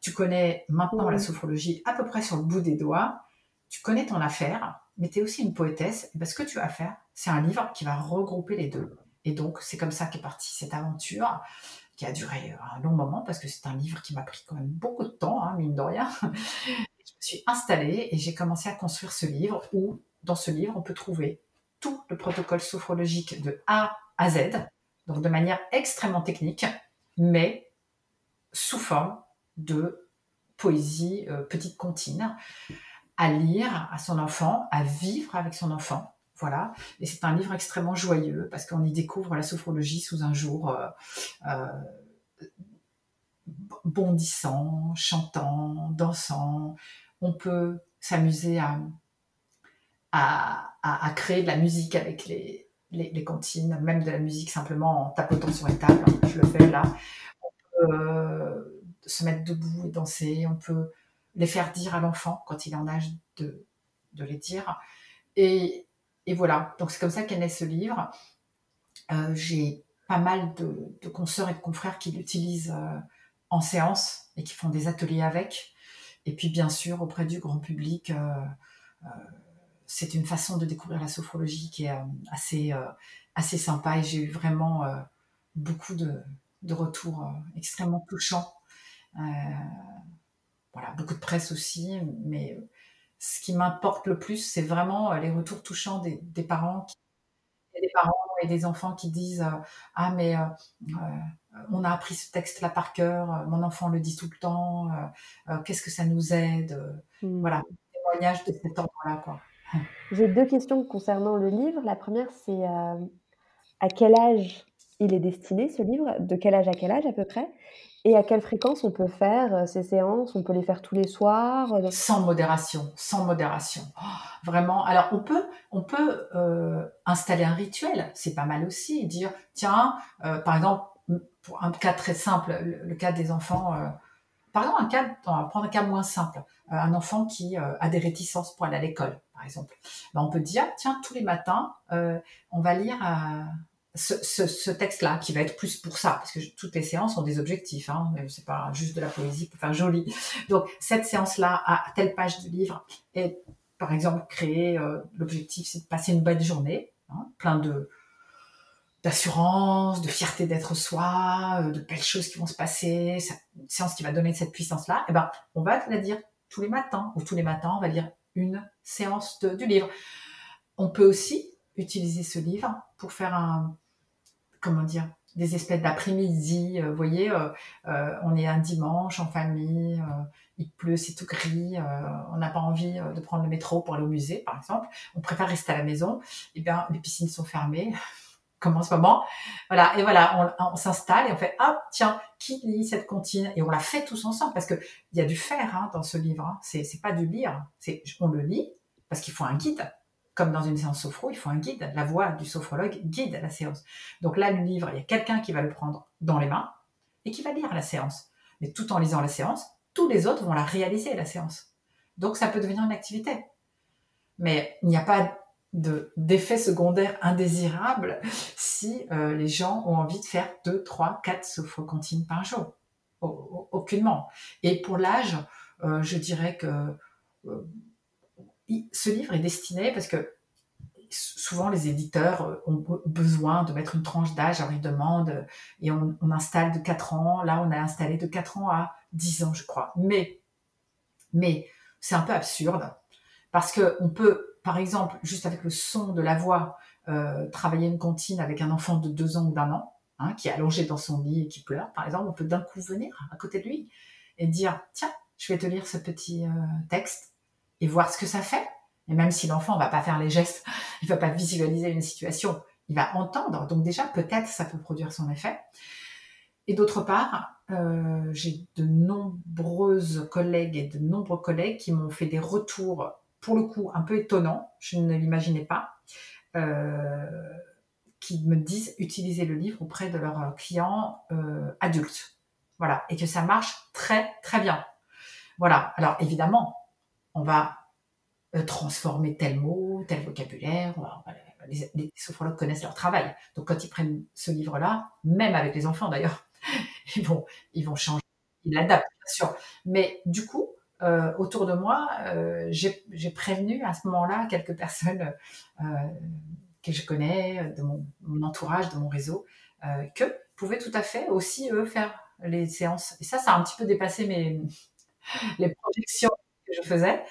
tu connais maintenant la sophrologie à peu près sur le bout des doigts, tu connais ton affaire, mais tu es aussi une poétesse. Et ben, ce que tu vas faire, c'est un livre qui va regrouper les deux. Et donc, c'est comme ça qu'est partie cette aventure qui a duré un long moment parce que c'est un livre qui m'a pris quand même beaucoup de temps, hein, mine de rien. je me suis installée et j'ai commencé à construire ce livre où, dans ce livre, on peut trouver tout le protocole sophrologique de A à Z, donc de manière extrêmement technique, mais sous forme de poésie euh, petite comptine à lire à son enfant, à vivre avec son enfant. Voilà. Et c'est un livre extrêmement joyeux parce qu'on y découvre la sophrologie sous un jour euh, euh, bondissant, chantant, dansant. On peut s'amuser à, à, créer de la musique avec les, les, cantines, même de la musique simplement en tapotant sur une table. Je le fais là. On peut euh, se mettre debout et danser. On peut les faire dire à l'enfant quand il est en âge de, de les dire. Et, et voilà, donc c'est comme ça qu'est né ce livre. Euh, j'ai pas mal de, de, consoeurs et de confrères qui l'utilisent euh, en séance et qui font des ateliers avec. Et puis bien sûr, auprès du grand public, euh, c'est une façon de découvrir la sophrologie qui est assez, assez sympa et j'ai eu vraiment beaucoup de, de retours extrêmement touchants voilà, beaucoup de presse aussi, mais ce qui m'importe le plus, c'est vraiment les retours touchants des, des parents qui des parents et des enfants qui disent Ah, mais on a appris ce texte-là par cœur, mon enfant le dit tout le temps, qu'est-ce que ça nous aide Mmh. Voilà, témoignage de cet ordre-là. Quoi. [laughs] J'ai deux questions concernant le livre. La première, c'est à quel âge il est destiné, ce livre? De quel âge à quel âge à peu près? Et à quelle fréquence on peut faire ces séances? On peut les faire tous les soirs Sans modération, sans modération. Oh, vraiment. Alors on peut, on peut euh, installer un rituel. C'est pas mal aussi. Dire tiens, euh, par exemple, pour un cas très simple, le, cas des enfants. Euh, par exemple, un cas, on va prendre un cas moins simple. un enfant qui a des réticences pour aller à l'école, par exemple. Ben, on peut dire tiens, tous les matins, on va lire ce, texte-là, qui va être plus pour ça, parce que toutes les séances ont des objectifs, hein, c'est pas juste de la poésie pour faire joli. Donc cette séance-là, à telle page du livre, est par exemple créer, euh, l'objectif c'est de passer une belle journée, hein, plein de d'assurance, de fierté d'être soi, euh, de belles choses qui vont se passer, une séance qui va donner cette puissance-là, eh ben on va la dire tous les matins, ou tous les matins on va lire une séance du livre. On peut aussi utiliser ce livre pour faire un, comment dire, des espèces d'après-midi. Euh, vous voyez, euh, euh, on est un dimanche en famille, il pleut, c'est tout gris, on n'a pas envie de prendre le métro pour aller au musée, par exemple. On préfère rester à la maison. Eh bien, les piscines sont fermées, [laughs] comme en ce moment? Voilà, et voilà, on, s'installe et on fait, ah, tiens, qui lit cette comptine? Et on la fait tous ensemble, parce qu'il y a du faire hein, dans ce livre. Hein. C'est, pas du lire, on le lit parce qu'il faut un guide comme dans une séance sophro, il faut un guide. La voix du sophrologue guide la séance. Donc là, le livre, il y a quelqu'un qui va le prendre dans les mains et qui va lire la séance. Mais tout en lisant la séance, tous les autres vont la réaliser, la séance. Donc ça peut devenir une activité. Mais il n'y a pas d'effet secondaire indésirable si euh, les gens ont envie de faire 2, 3, 4 sophrocontines par jour. Aucunement. Et pour l'âge, euh, je dirais que euh, ce livre est destiné parce que souvent les éditeurs euh, ont besoin de mettre une tranche d'âge, alors ils demandent et on, installe de 4 ans. Là, on a installé de 4 ans à 10 ans, je crois. Mais, mais c'est un peu absurde parce que on peut, par exemple, juste avec le son de la voix, euh, travailler une comptine avec un enfant de 2 ans ou d'un an, hein, qui est allongé dans son lit et qui pleure, par exemple, on peut d'un coup venir à côté de lui et dire, tiens, je vais te lire ce petit euh, texte et voir ce que ça fait. Et même si l'enfant va pas faire les gestes, [laughs] il va pas visualiser une situation, il va entendre. Donc déjà, peut-être ça peut produire son effet. Et d'autre part, euh, j'ai de nombreuses collègues et de nombreux collègues qui m'ont fait des retours, pour le coup, un peu étonnants, je ne l'imaginais pas, euh, qui me disent utiliser le livre auprès de leurs clients euh, adultes. Voilà, et que ça marche très très bien. Voilà, alors évidemment, on va euh, transformer tel mot, tel vocabulaire. les, sophrologues connaissent leur travail. Donc quand ils prennent ce livre-là, même avec les enfants d'ailleurs, [laughs] ils vont, ils vont changer, ils l'adaptent bien sûr. Mais du coup, euh, autour de moi, euh, j'ai prévenu à ce moment-là quelques personnes que je connais, de mon, entourage, de mon réseau, que pouvaient tout à fait aussi eux faire les séances. Et ça, ça a un petit peu dépassé mes [laughs] les projections que je faisais.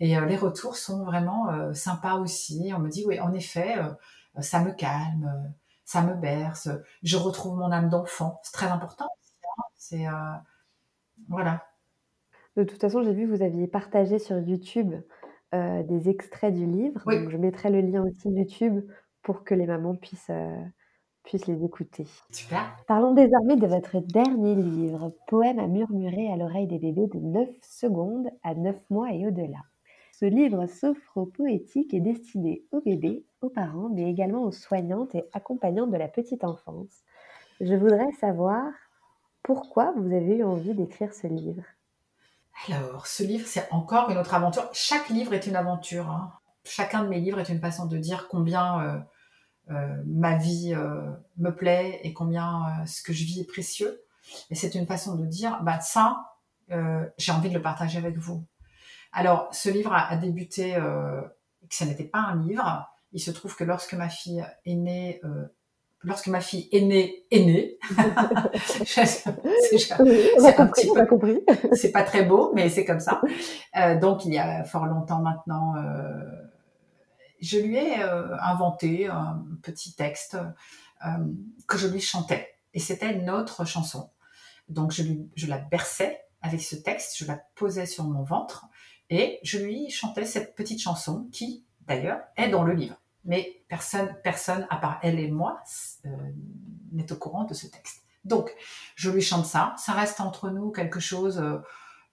Et euh, les retours sont vraiment euh, sympas aussi. On me dit, oui, en effet, euh, ça me calme, ça me berce, je retrouve mon âme d'enfant. C'est très important. Hein. C'est voilà. De toute façon, j'ai vu que vous aviez partagé sur YouTube des extraits du livre. Donc, je mettrai le lien aussi YouTube pour que les mamans puissent, les écouter. Super. Parlons désormais de votre dernier livre, Poème à murmurer à l'oreille des bébés de 9 secondes à 9 mois et au-delà. Ce livre sophro-poétique est destiné aux bébés, aux parents, mais également aux soignantes et accompagnantes de la petite enfance. Je voudrais savoir pourquoi vous avez eu envie d'écrire ce livre. Alors, ce livre, c'est encore une autre aventure. Chaque livre est une aventure. Hein. Chacun de mes livres est une façon de dire combien euh, ma vie euh, me plaît et combien ce que je vis est précieux. Et c'est une façon de dire, bah ça, j'ai envie de le partager avec vous. Alors, ce livre a, débuté, euh, que ce n'était pas un livre. Il se trouve que lorsque ma fille est née, euh, lorsque ma fille est née, est née. [laughs] a a compris. c'est pas très beau, mais c'est comme ça. Euh, donc, il y a fort longtemps maintenant, euh, je lui ai euh, inventé un petit texte euh, que je lui chantais. Et c'était notre chanson. Donc, je, lui, je la berçais avec ce texte, je la posais sur mon ventre et je lui chantais cette petite chanson qui, d'ailleurs, est dans le livre mais personne, personne à part elle et moi euh, n'est au courant de ce texte. Donc, je lui chante ça, ça reste entre nous quelque chose.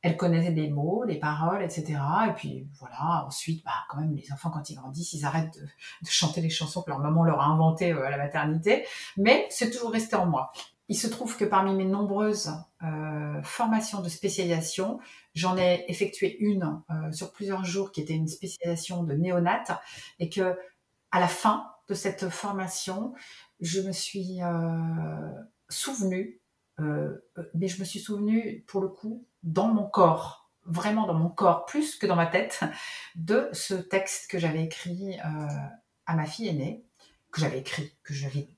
Euh, elle connaissait des mots, des paroles, etc. Et puis voilà, ensuite, bah, quand même, les enfants, quand ils grandissent, ils arrêtent de, chanter les chansons que leur maman leur a inventées euh, à la maternité. Mais c'est toujours resté en moi. Il se trouve que parmi mes nombreuses formations de spécialisation, j'en ai effectué une sur plusieurs jours qui était une spécialisation de néonate et que à la fin de cette formation, je me suis euh, souvenue, euh, mais je me suis souvenue pour le coup dans mon corps, vraiment dans mon corps, plus que dans ma tête, de ce texte que j'avais écrit euh, à ma fille aînée, que j'avais écrit, que j'avais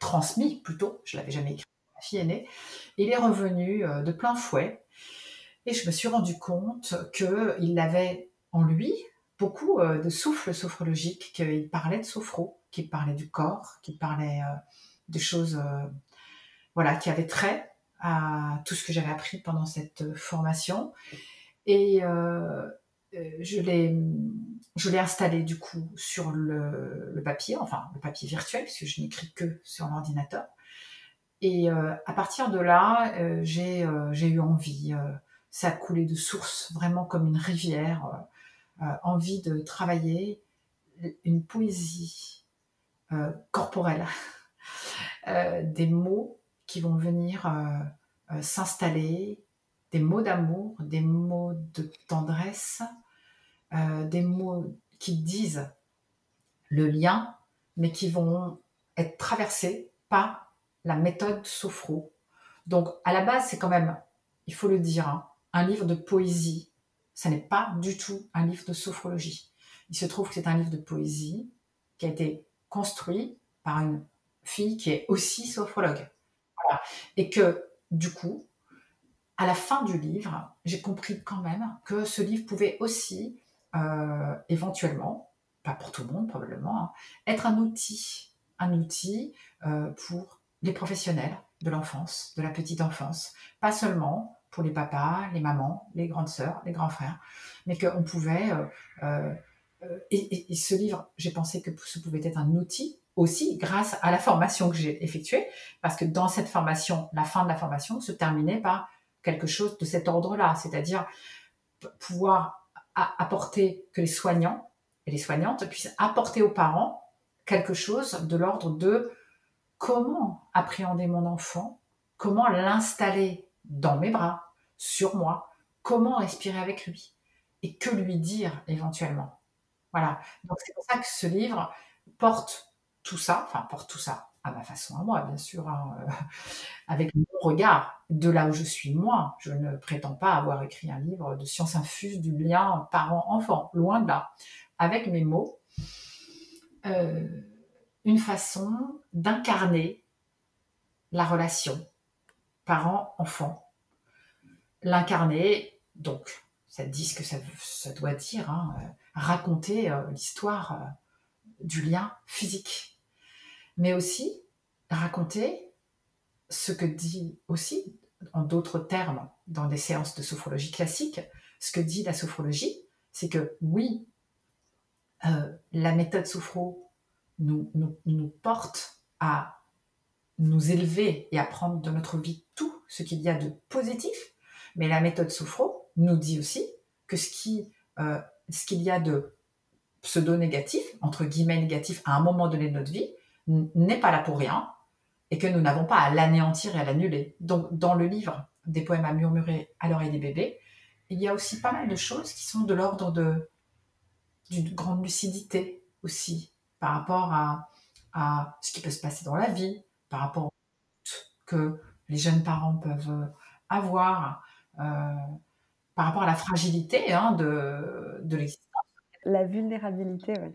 transmis plutôt, je l'avais jamais écrit à ma fille aînée. Il est revenu de plein fouet et je me suis rendu compte qu'il l'avait en lui, beaucoup euh, de souffle sophrologique, qu'il parlait de sophro, qu'il parlait du corps, qu'il parlait euh, des choses euh, voilà, qui avaient trait à tout ce que j'avais appris pendant cette formation. Et je l'ai je l'ai installé du coup sur le, papier, enfin le papier virtuel, puisque je n'écris que sur l'ordinateur. Et à partir de là, j'ai eu envie, ça a coulé de source, vraiment comme une rivière. Euh, envie de travailler une poésie euh, corporelle, [laughs] euh, des mots qui vont venir s'installer, des mots d'amour, des mots de tendresse, des mots qui disent le lien, mais qui vont être traversés par la méthode sophro. Donc, à la base, c'est quand même, il faut le dire, hein, un livre de poésie ce n'est pas du tout un livre de sophrologie. Il se trouve que c'est un livre de poésie qui a été construit par une fille qui est aussi sophrologue. Et que, du coup, à la fin du livre, j'ai compris quand même que ce livre pouvait aussi, euh, éventuellement, pas pour tout le monde probablement, hein, être un outil, un outil euh, pour les professionnels de l'enfance, de la petite enfance, pas seulement pour les papas, les mamans, les grandes sœurs, les grands frères, mais qu'on pouvait... Euh, et, ce livre, j'ai pensé que ce pouvait être un outil aussi grâce à la formation que j'ai effectuée, parce que dans cette formation, la fin de la formation se terminait par quelque chose de cet ordre-là, c'est-à-dire pouvoir apporter que les soignants et les soignantes puissent apporter aux parents quelque chose de l'ordre de comment appréhender mon enfant, comment l'installer dans mes bras, sur moi, comment respirer avec lui et que lui dire éventuellement. Voilà. Donc c'est pour ça que ce livre porte tout ça, enfin porte tout ça à ma façon à moi, bien sûr, hein, euh, [laughs] avec mon regard de là où je suis moi. Je ne prétends pas avoir écrit un livre de science infuse du lien parent-enfant, loin de là. Avec mes mots, euh, une façon d'incarner la relation parent-enfant. L'incarner, donc, ça dit ce que ça, ça doit dire, hein, euh, raconter l'histoire du lien physique, mais aussi raconter ce que dit aussi, en d'autres termes, dans des séances de sophrologie classique, ce que dit la sophrologie, c'est que oui, la méthode sophro nous, nous, nous porte à nous élever et apprendre de notre vie tout ce qu'il y a de positif. Mais la méthode Sophro nous dit aussi que ce euh, ce qu'il y a de pseudo-négatif, entre guillemets négatif, à un moment donné de notre vie, n'est pas là pour rien et que nous n'avons pas à l'anéantir et à l'annuler. Donc, dans le livre des poèmes à murmurer à l'oreille des bébés, il y a aussi pas mal de choses qui sont de l'ordre de d'une grande lucidité aussi par rapport à, à ce qui peut se passer dans la vie, par rapport au que les jeunes parents peuvent avoir, euh, par rapport à la fragilité hein, de, de l'existence. La vulnérabilité, oui.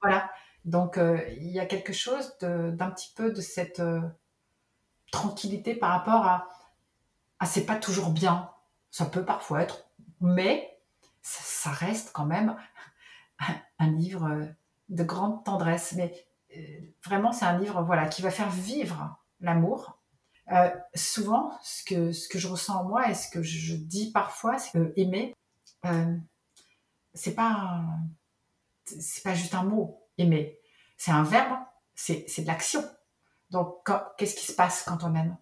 Voilà. Donc, euh, il y a quelque chose d'un petit peu de cette euh, tranquillité par rapport à, à c'est pas toujours bien. Ça peut parfois être, mais ça, reste quand même un, livre de grande tendresse. Mais euh, vraiment, c'est un livre voilà, qui va faire vivre l'amour. souvent, ce que, ce que je ressens en moi et ce que je dis parfois, c'est que aimer, c'est pas, c'est pas juste un mot aimer. C'est un verbe, c'est de l'action. Donc, qu'est-ce qui se passe quand on aime?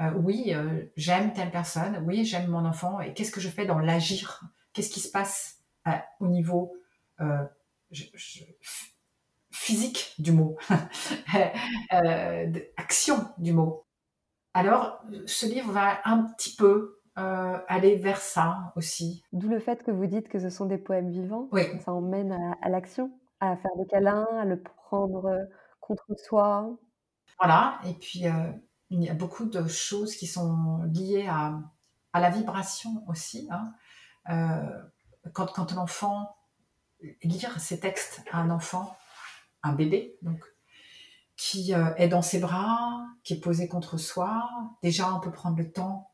Euh, Oui, euh, j'aime telle personne, oui, j'aime mon enfant, et qu'est-ce que je fais dans l'agir? Qu'est-ce qui se passe euh, au niveau physique du mot, [laughs] action du mot? Alors, ce livre va un petit peu aller vers ça aussi. D'où le fait que vous dites que ce sont des poèmes vivants. Oui. Ça emmène à l'action. À faire des câlins, à le prendre, contre soi. Voilà et puis, il y a beaucoup de choses qui sont liées à à la vibration aussi, hein. quand quand l'enfant lire ces textes à un enfant, un bébé donc, qui, est dans ses bras, qui est posé contre soi, déjà on peut prendre le temps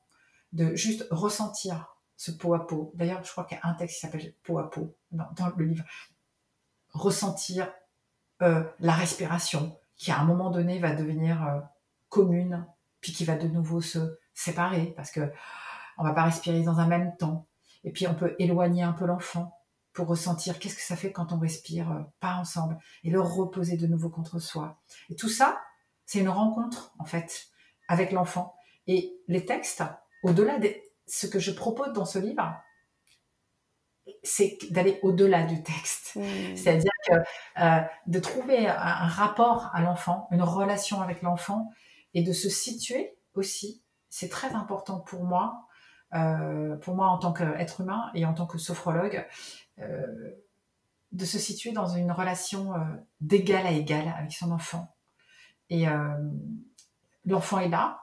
de juste ressentir ce peau à peau. D'ailleurs, je crois qu'il y a un texte qui s'appelle peau à peau dans le livre ressentir euh, la respiration, qui à un moment donné va devenir euh, commune, puis qui va de nouveau se séparer, parce que on va pas respirer dans un même temps. Et puis on peut éloigner un peu l'enfant pour ressentir qu'est-ce que ça fait quand on respire euh, pas ensemble, et le reposer de nouveau contre soi. Et tout ça, c'est une rencontre en fait avec l'enfant. Et les textes, au-delà de ce que je propose dans ce livre, c'est d'aller au-delà du texte. Mmh. C'est-à-dire que euh, de trouver un, rapport à l'enfant, une relation avec l'enfant, et de se situer aussi, c'est très important pour moi, euh, pour moi en tant qu'être humain et en tant que sophrologue, euh, de se situer dans une relation d'égal à égal avec son enfant. Et l'enfant est là.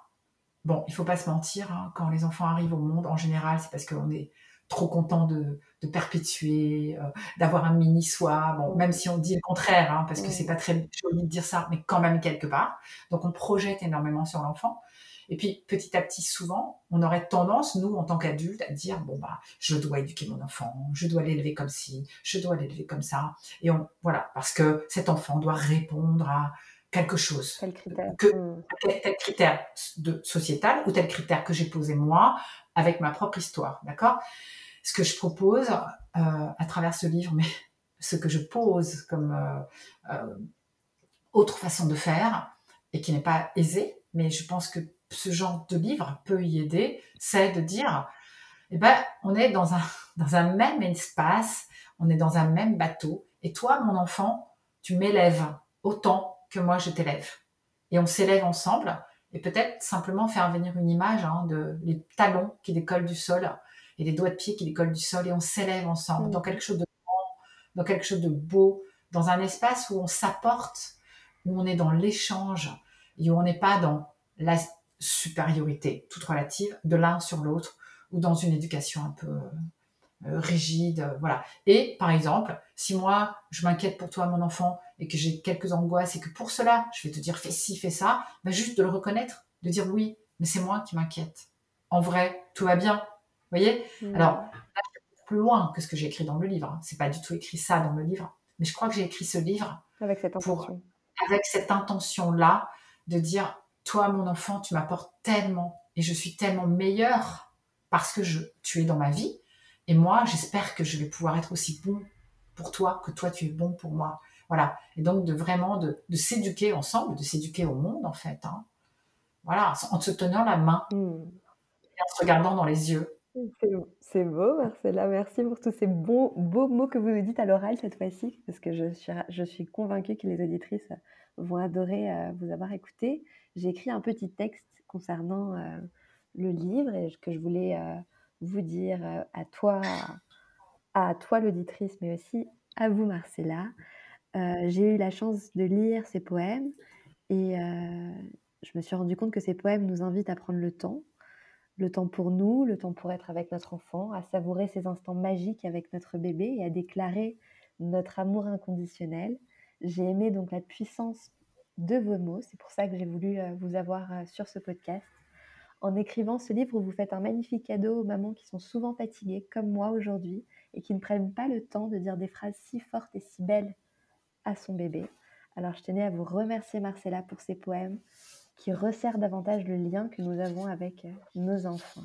Bon, il faut pas se mentir, hein, quand les enfants arrivent au monde, en général, c'est parce qu'on est trop content de, perpétuer, euh, d'avoir un mini soi. Bon, même si on dit le contraire, hein, parce que c'est pas très joli de dire ça, mais quand même quelque part. Donc on projette énormément sur l'enfant. Et puis petit à petit, souvent, on aurait tendance, nous, en tant qu'adultes, à dire bon bah, je dois éduquer mon enfant, je dois l'élever comme ci, je dois l'élever comme ça. Et on, voilà, parce que cet enfant doit répondre à quelque chose. Tel critère. Que, mmh. tel, critère de sociétal ou tel critère que j'ai posé moi avec ma propre histoire, d'accord? Ce que je propose euh, à travers ce livre, mais [laughs] ce que je pose comme euh, euh, autre façon de faire, et qui n'est pas aisé, mais je pense que ce genre de livre peut y aider, c'est de dire, eh ben, on est dans un, [laughs] dans un même espace, on est dans un même bateau, et toi, mon enfant, tu m'élèves autant que moi je t'élève. Et on s'élève ensemble, et peut-être simplement faire venir une image hein, de les talons qui décollent du sol, et les doigts de pied qui décollent du sol et on s'élève ensemble mm. dans quelque chose de grand, dans quelque chose de beau, dans un espace où on s'apporte, où on est dans l'échange et où on n'est pas dans la supériorité toute relative de l'un sur l'autre ou dans une éducation un peu euh, rigide, euh, voilà. Et par exemple, si moi je m'inquiète pour toi, mon enfant, et que j'ai quelques angoisses et que pour cela je vais te dire fais ci, fais ça, bah juste de le reconnaître, de dire oui, mais c'est moi qui m'inquiète. En vrai, tout va bien, voyez? Mmh. Alors, là, je plus loin que ce que j'ai écrit dans le livre. Hein. C'est pas du tout écrit ça dans le livre. Mais je crois que j'ai écrit ce livre avec cette intention. avec cette intention-là de dire, toi, mon enfant, tu m'apportes tellement et je suis tellement meilleure parce que je, tu es dans ma vie. Et moi, j'espère que je vais pouvoir être aussi bon pour toi que toi, tu es bon pour moi. Voilà. Et donc, de vraiment de, s'éduquer ensemble, de s'éduquer au monde, en fait. Hein. Voilà, en se tenant la main mmh. et en se regardant dans les yeux. C'est beau, Marcella. Merci pour tous ces beaux, beaux mots que vous nous dites à l'oral cette fois-ci, parce que je suis, je suis convaincue que les auditrices vont adorer euh, vous avoir écouté. J'ai écrit un petit texte concernant euh, le livre et que je voulais euh, vous dire à toi, à toi l'auditrice, mais aussi à vous, Marcella. j'ai eu la chance de lire ces poèmes et je me suis rendu compte que ces poèmes nous invitent à prendre le temps le temps pour nous, le temps pour être avec notre enfant, à savourer ces instants magiques avec notre bébé et à déclarer notre amour inconditionnel. J'ai aimé donc la puissance de vos mots. C'est pour ça que j'ai voulu euh, vous avoir euh, sur ce podcast. En écrivant ce livre, vous faites un magnifique cadeau aux mamans qui sont souvent fatiguées, comme moi aujourd'hui, et qui ne prennent pas le temps de dire des phrases si fortes et si belles à son bébé. Alors je tenais à vous remercier Marcella pour ces poèmes qui resserrent davantage le lien que nous avons avec euh, nos enfants.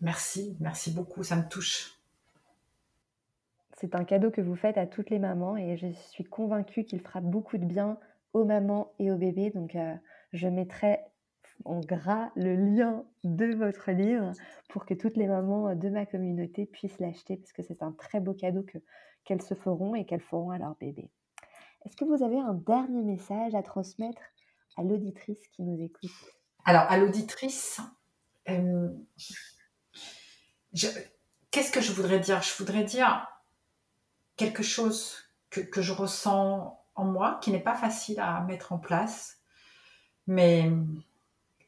Merci, merci beaucoup, ça me touche. C'est un cadeau que vous faites à toutes les mamans et je suis convaincue qu'il fera beaucoup de bien aux mamans et aux bébés. Donc euh, je mettrai en gras le lien de votre livre pour que toutes les mamans de ma communauté puissent l'acheter parce que c'est un très beau cadeau que, qu'elles se feront et qu'elles feront à leur bébé. Est-ce que vous avez un dernier message à transmettre à l'auditrice qui nous écoute? Alors, à l'auditrice, euh, qu'est-ce que je voudrais dire? Je voudrais dire quelque chose que, que, je ressens en moi, qui n'est pas facile à mettre en place, mais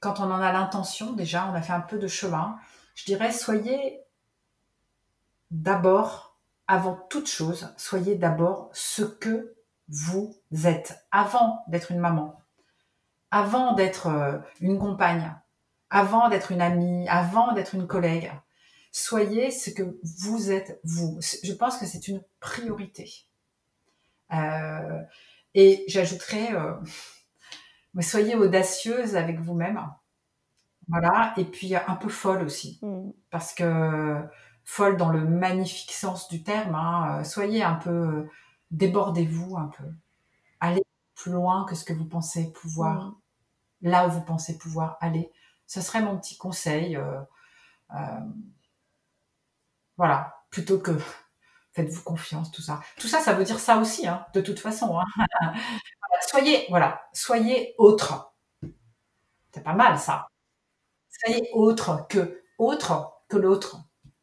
quand on en a l'intention, déjà, on a fait un peu de chemin, je dirais, soyez d'abord, avant toute chose, soyez d'abord ce que vous êtes, avant d'être une maman, avant d'être euh, une compagne, avant d'être une amie, avant d'être une collègue. Soyez ce que vous êtes, vous. Je pense que c'est une priorité. Euh, et j'ajouterais, euh, soyez audacieuse avec vous-même. Voilà. Et puis un peu folle aussi. Mm. Parce que folle dans le magnifique sens du terme. Hein, soyez un peu, débordez-vous un peu. Allez plus loin que ce que vous pensez pouvoir, mm. là où vous pensez pouvoir aller. Ce serait mon petit conseil. Euh, euh, voilà. Plutôt que faites-vous confiance, tout ça. Tout ça, ça veut dire ça aussi, hein, de toute façon. Hein. Soyez, voilà, soyez autre. C'est pas mal ça. Soyez autre que autre que l'autre.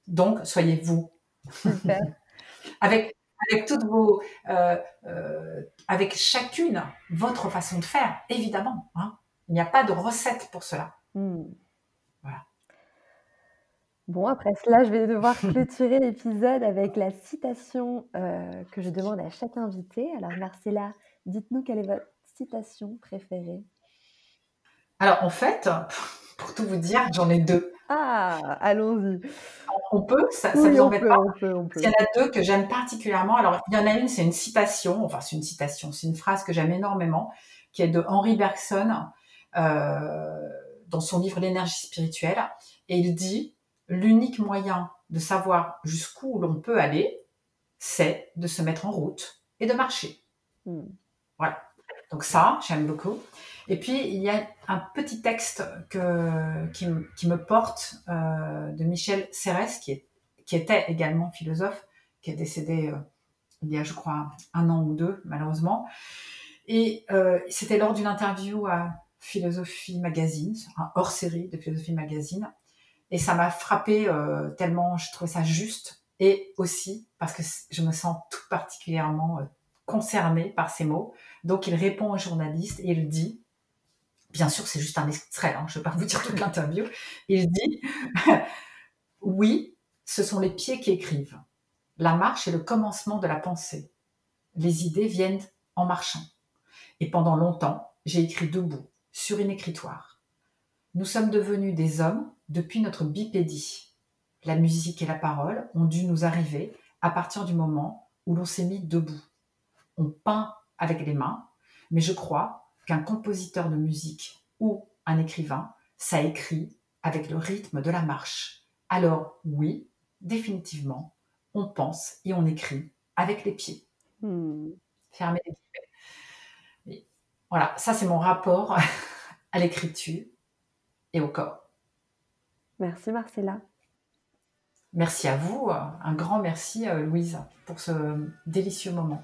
Donc, soyez vous. [laughs] avec avec toutes vos, euh, euh, avec chacune votre façon de faire, évidemment. Hein. Il n'y a pas de recette pour cela. Hmm. Voilà. Bon, après cela, je vais devoir clôturer [laughs] l'épisode avec la citation euh, que je demande à chaque invité. Alors, Marcella, dites-nous quelle est votre citation préférée Alors, en fait, pour tout vous dire, j'en ai deux. Ah, allons-y. On peut, ça, ne vous embête pas. Il y en a deux que j'aime particulièrement. Alors, il y en a une, c'est une citation, enfin, c'est une citation, c'est une phrase que j'aime énormément, qui est de Henri Bergson, euh, dans son livre L'énergie spirituelle. Et il dit, l'unique moyen de savoir jusqu'où l'on peut aller, c'est de se mettre en route et de marcher. Hmm. Voilà. Donc ça, j'aime beaucoup. Et puis, il y a un petit texte qui, me porte euh, de Michel Serres, qui, était également philosophe, qui est décédé euh, il y a, je crois, un an ou deux, malheureusement. Et euh, c'était lors d'une interview à Philosophie Magazine, un hors-série de Philosophie Magazine. Et ça m'a frappé tellement je trouvais ça juste. Et aussi parce que je me sens tout particulièrement concernée par ces mots. Donc il répond aux journalistes et il dit Bien sûr, c'est juste un extrait, hein, je ne vais pas vous dire toute l'interview. Il dit [laughs] Oui, ce sont les pieds qui écrivent. La marche est le commencement de la pensée. Les idées viennent en marchant. Et pendant longtemps, j'ai écrit debout, sur une écritoire. Nous sommes devenus des hommes depuis notre bipédie. La musique et la parole ont dû nous arriver à partir du moment où l'on s'est mis debout. On peint avec les mains, mais je crois qu'un compositeur de musique ou un écrivain, ça écrit avec le rythme de la marche. Alors oui, définitivement, on pense et on écrit avec les pieds. Hmm. Fermez les pieds. Voilà, ça c'est mon rapport à l'écriture et au corps. Merci Marcella. Merci à vous, un grand merci euh, Louise pour ce délicieux moment.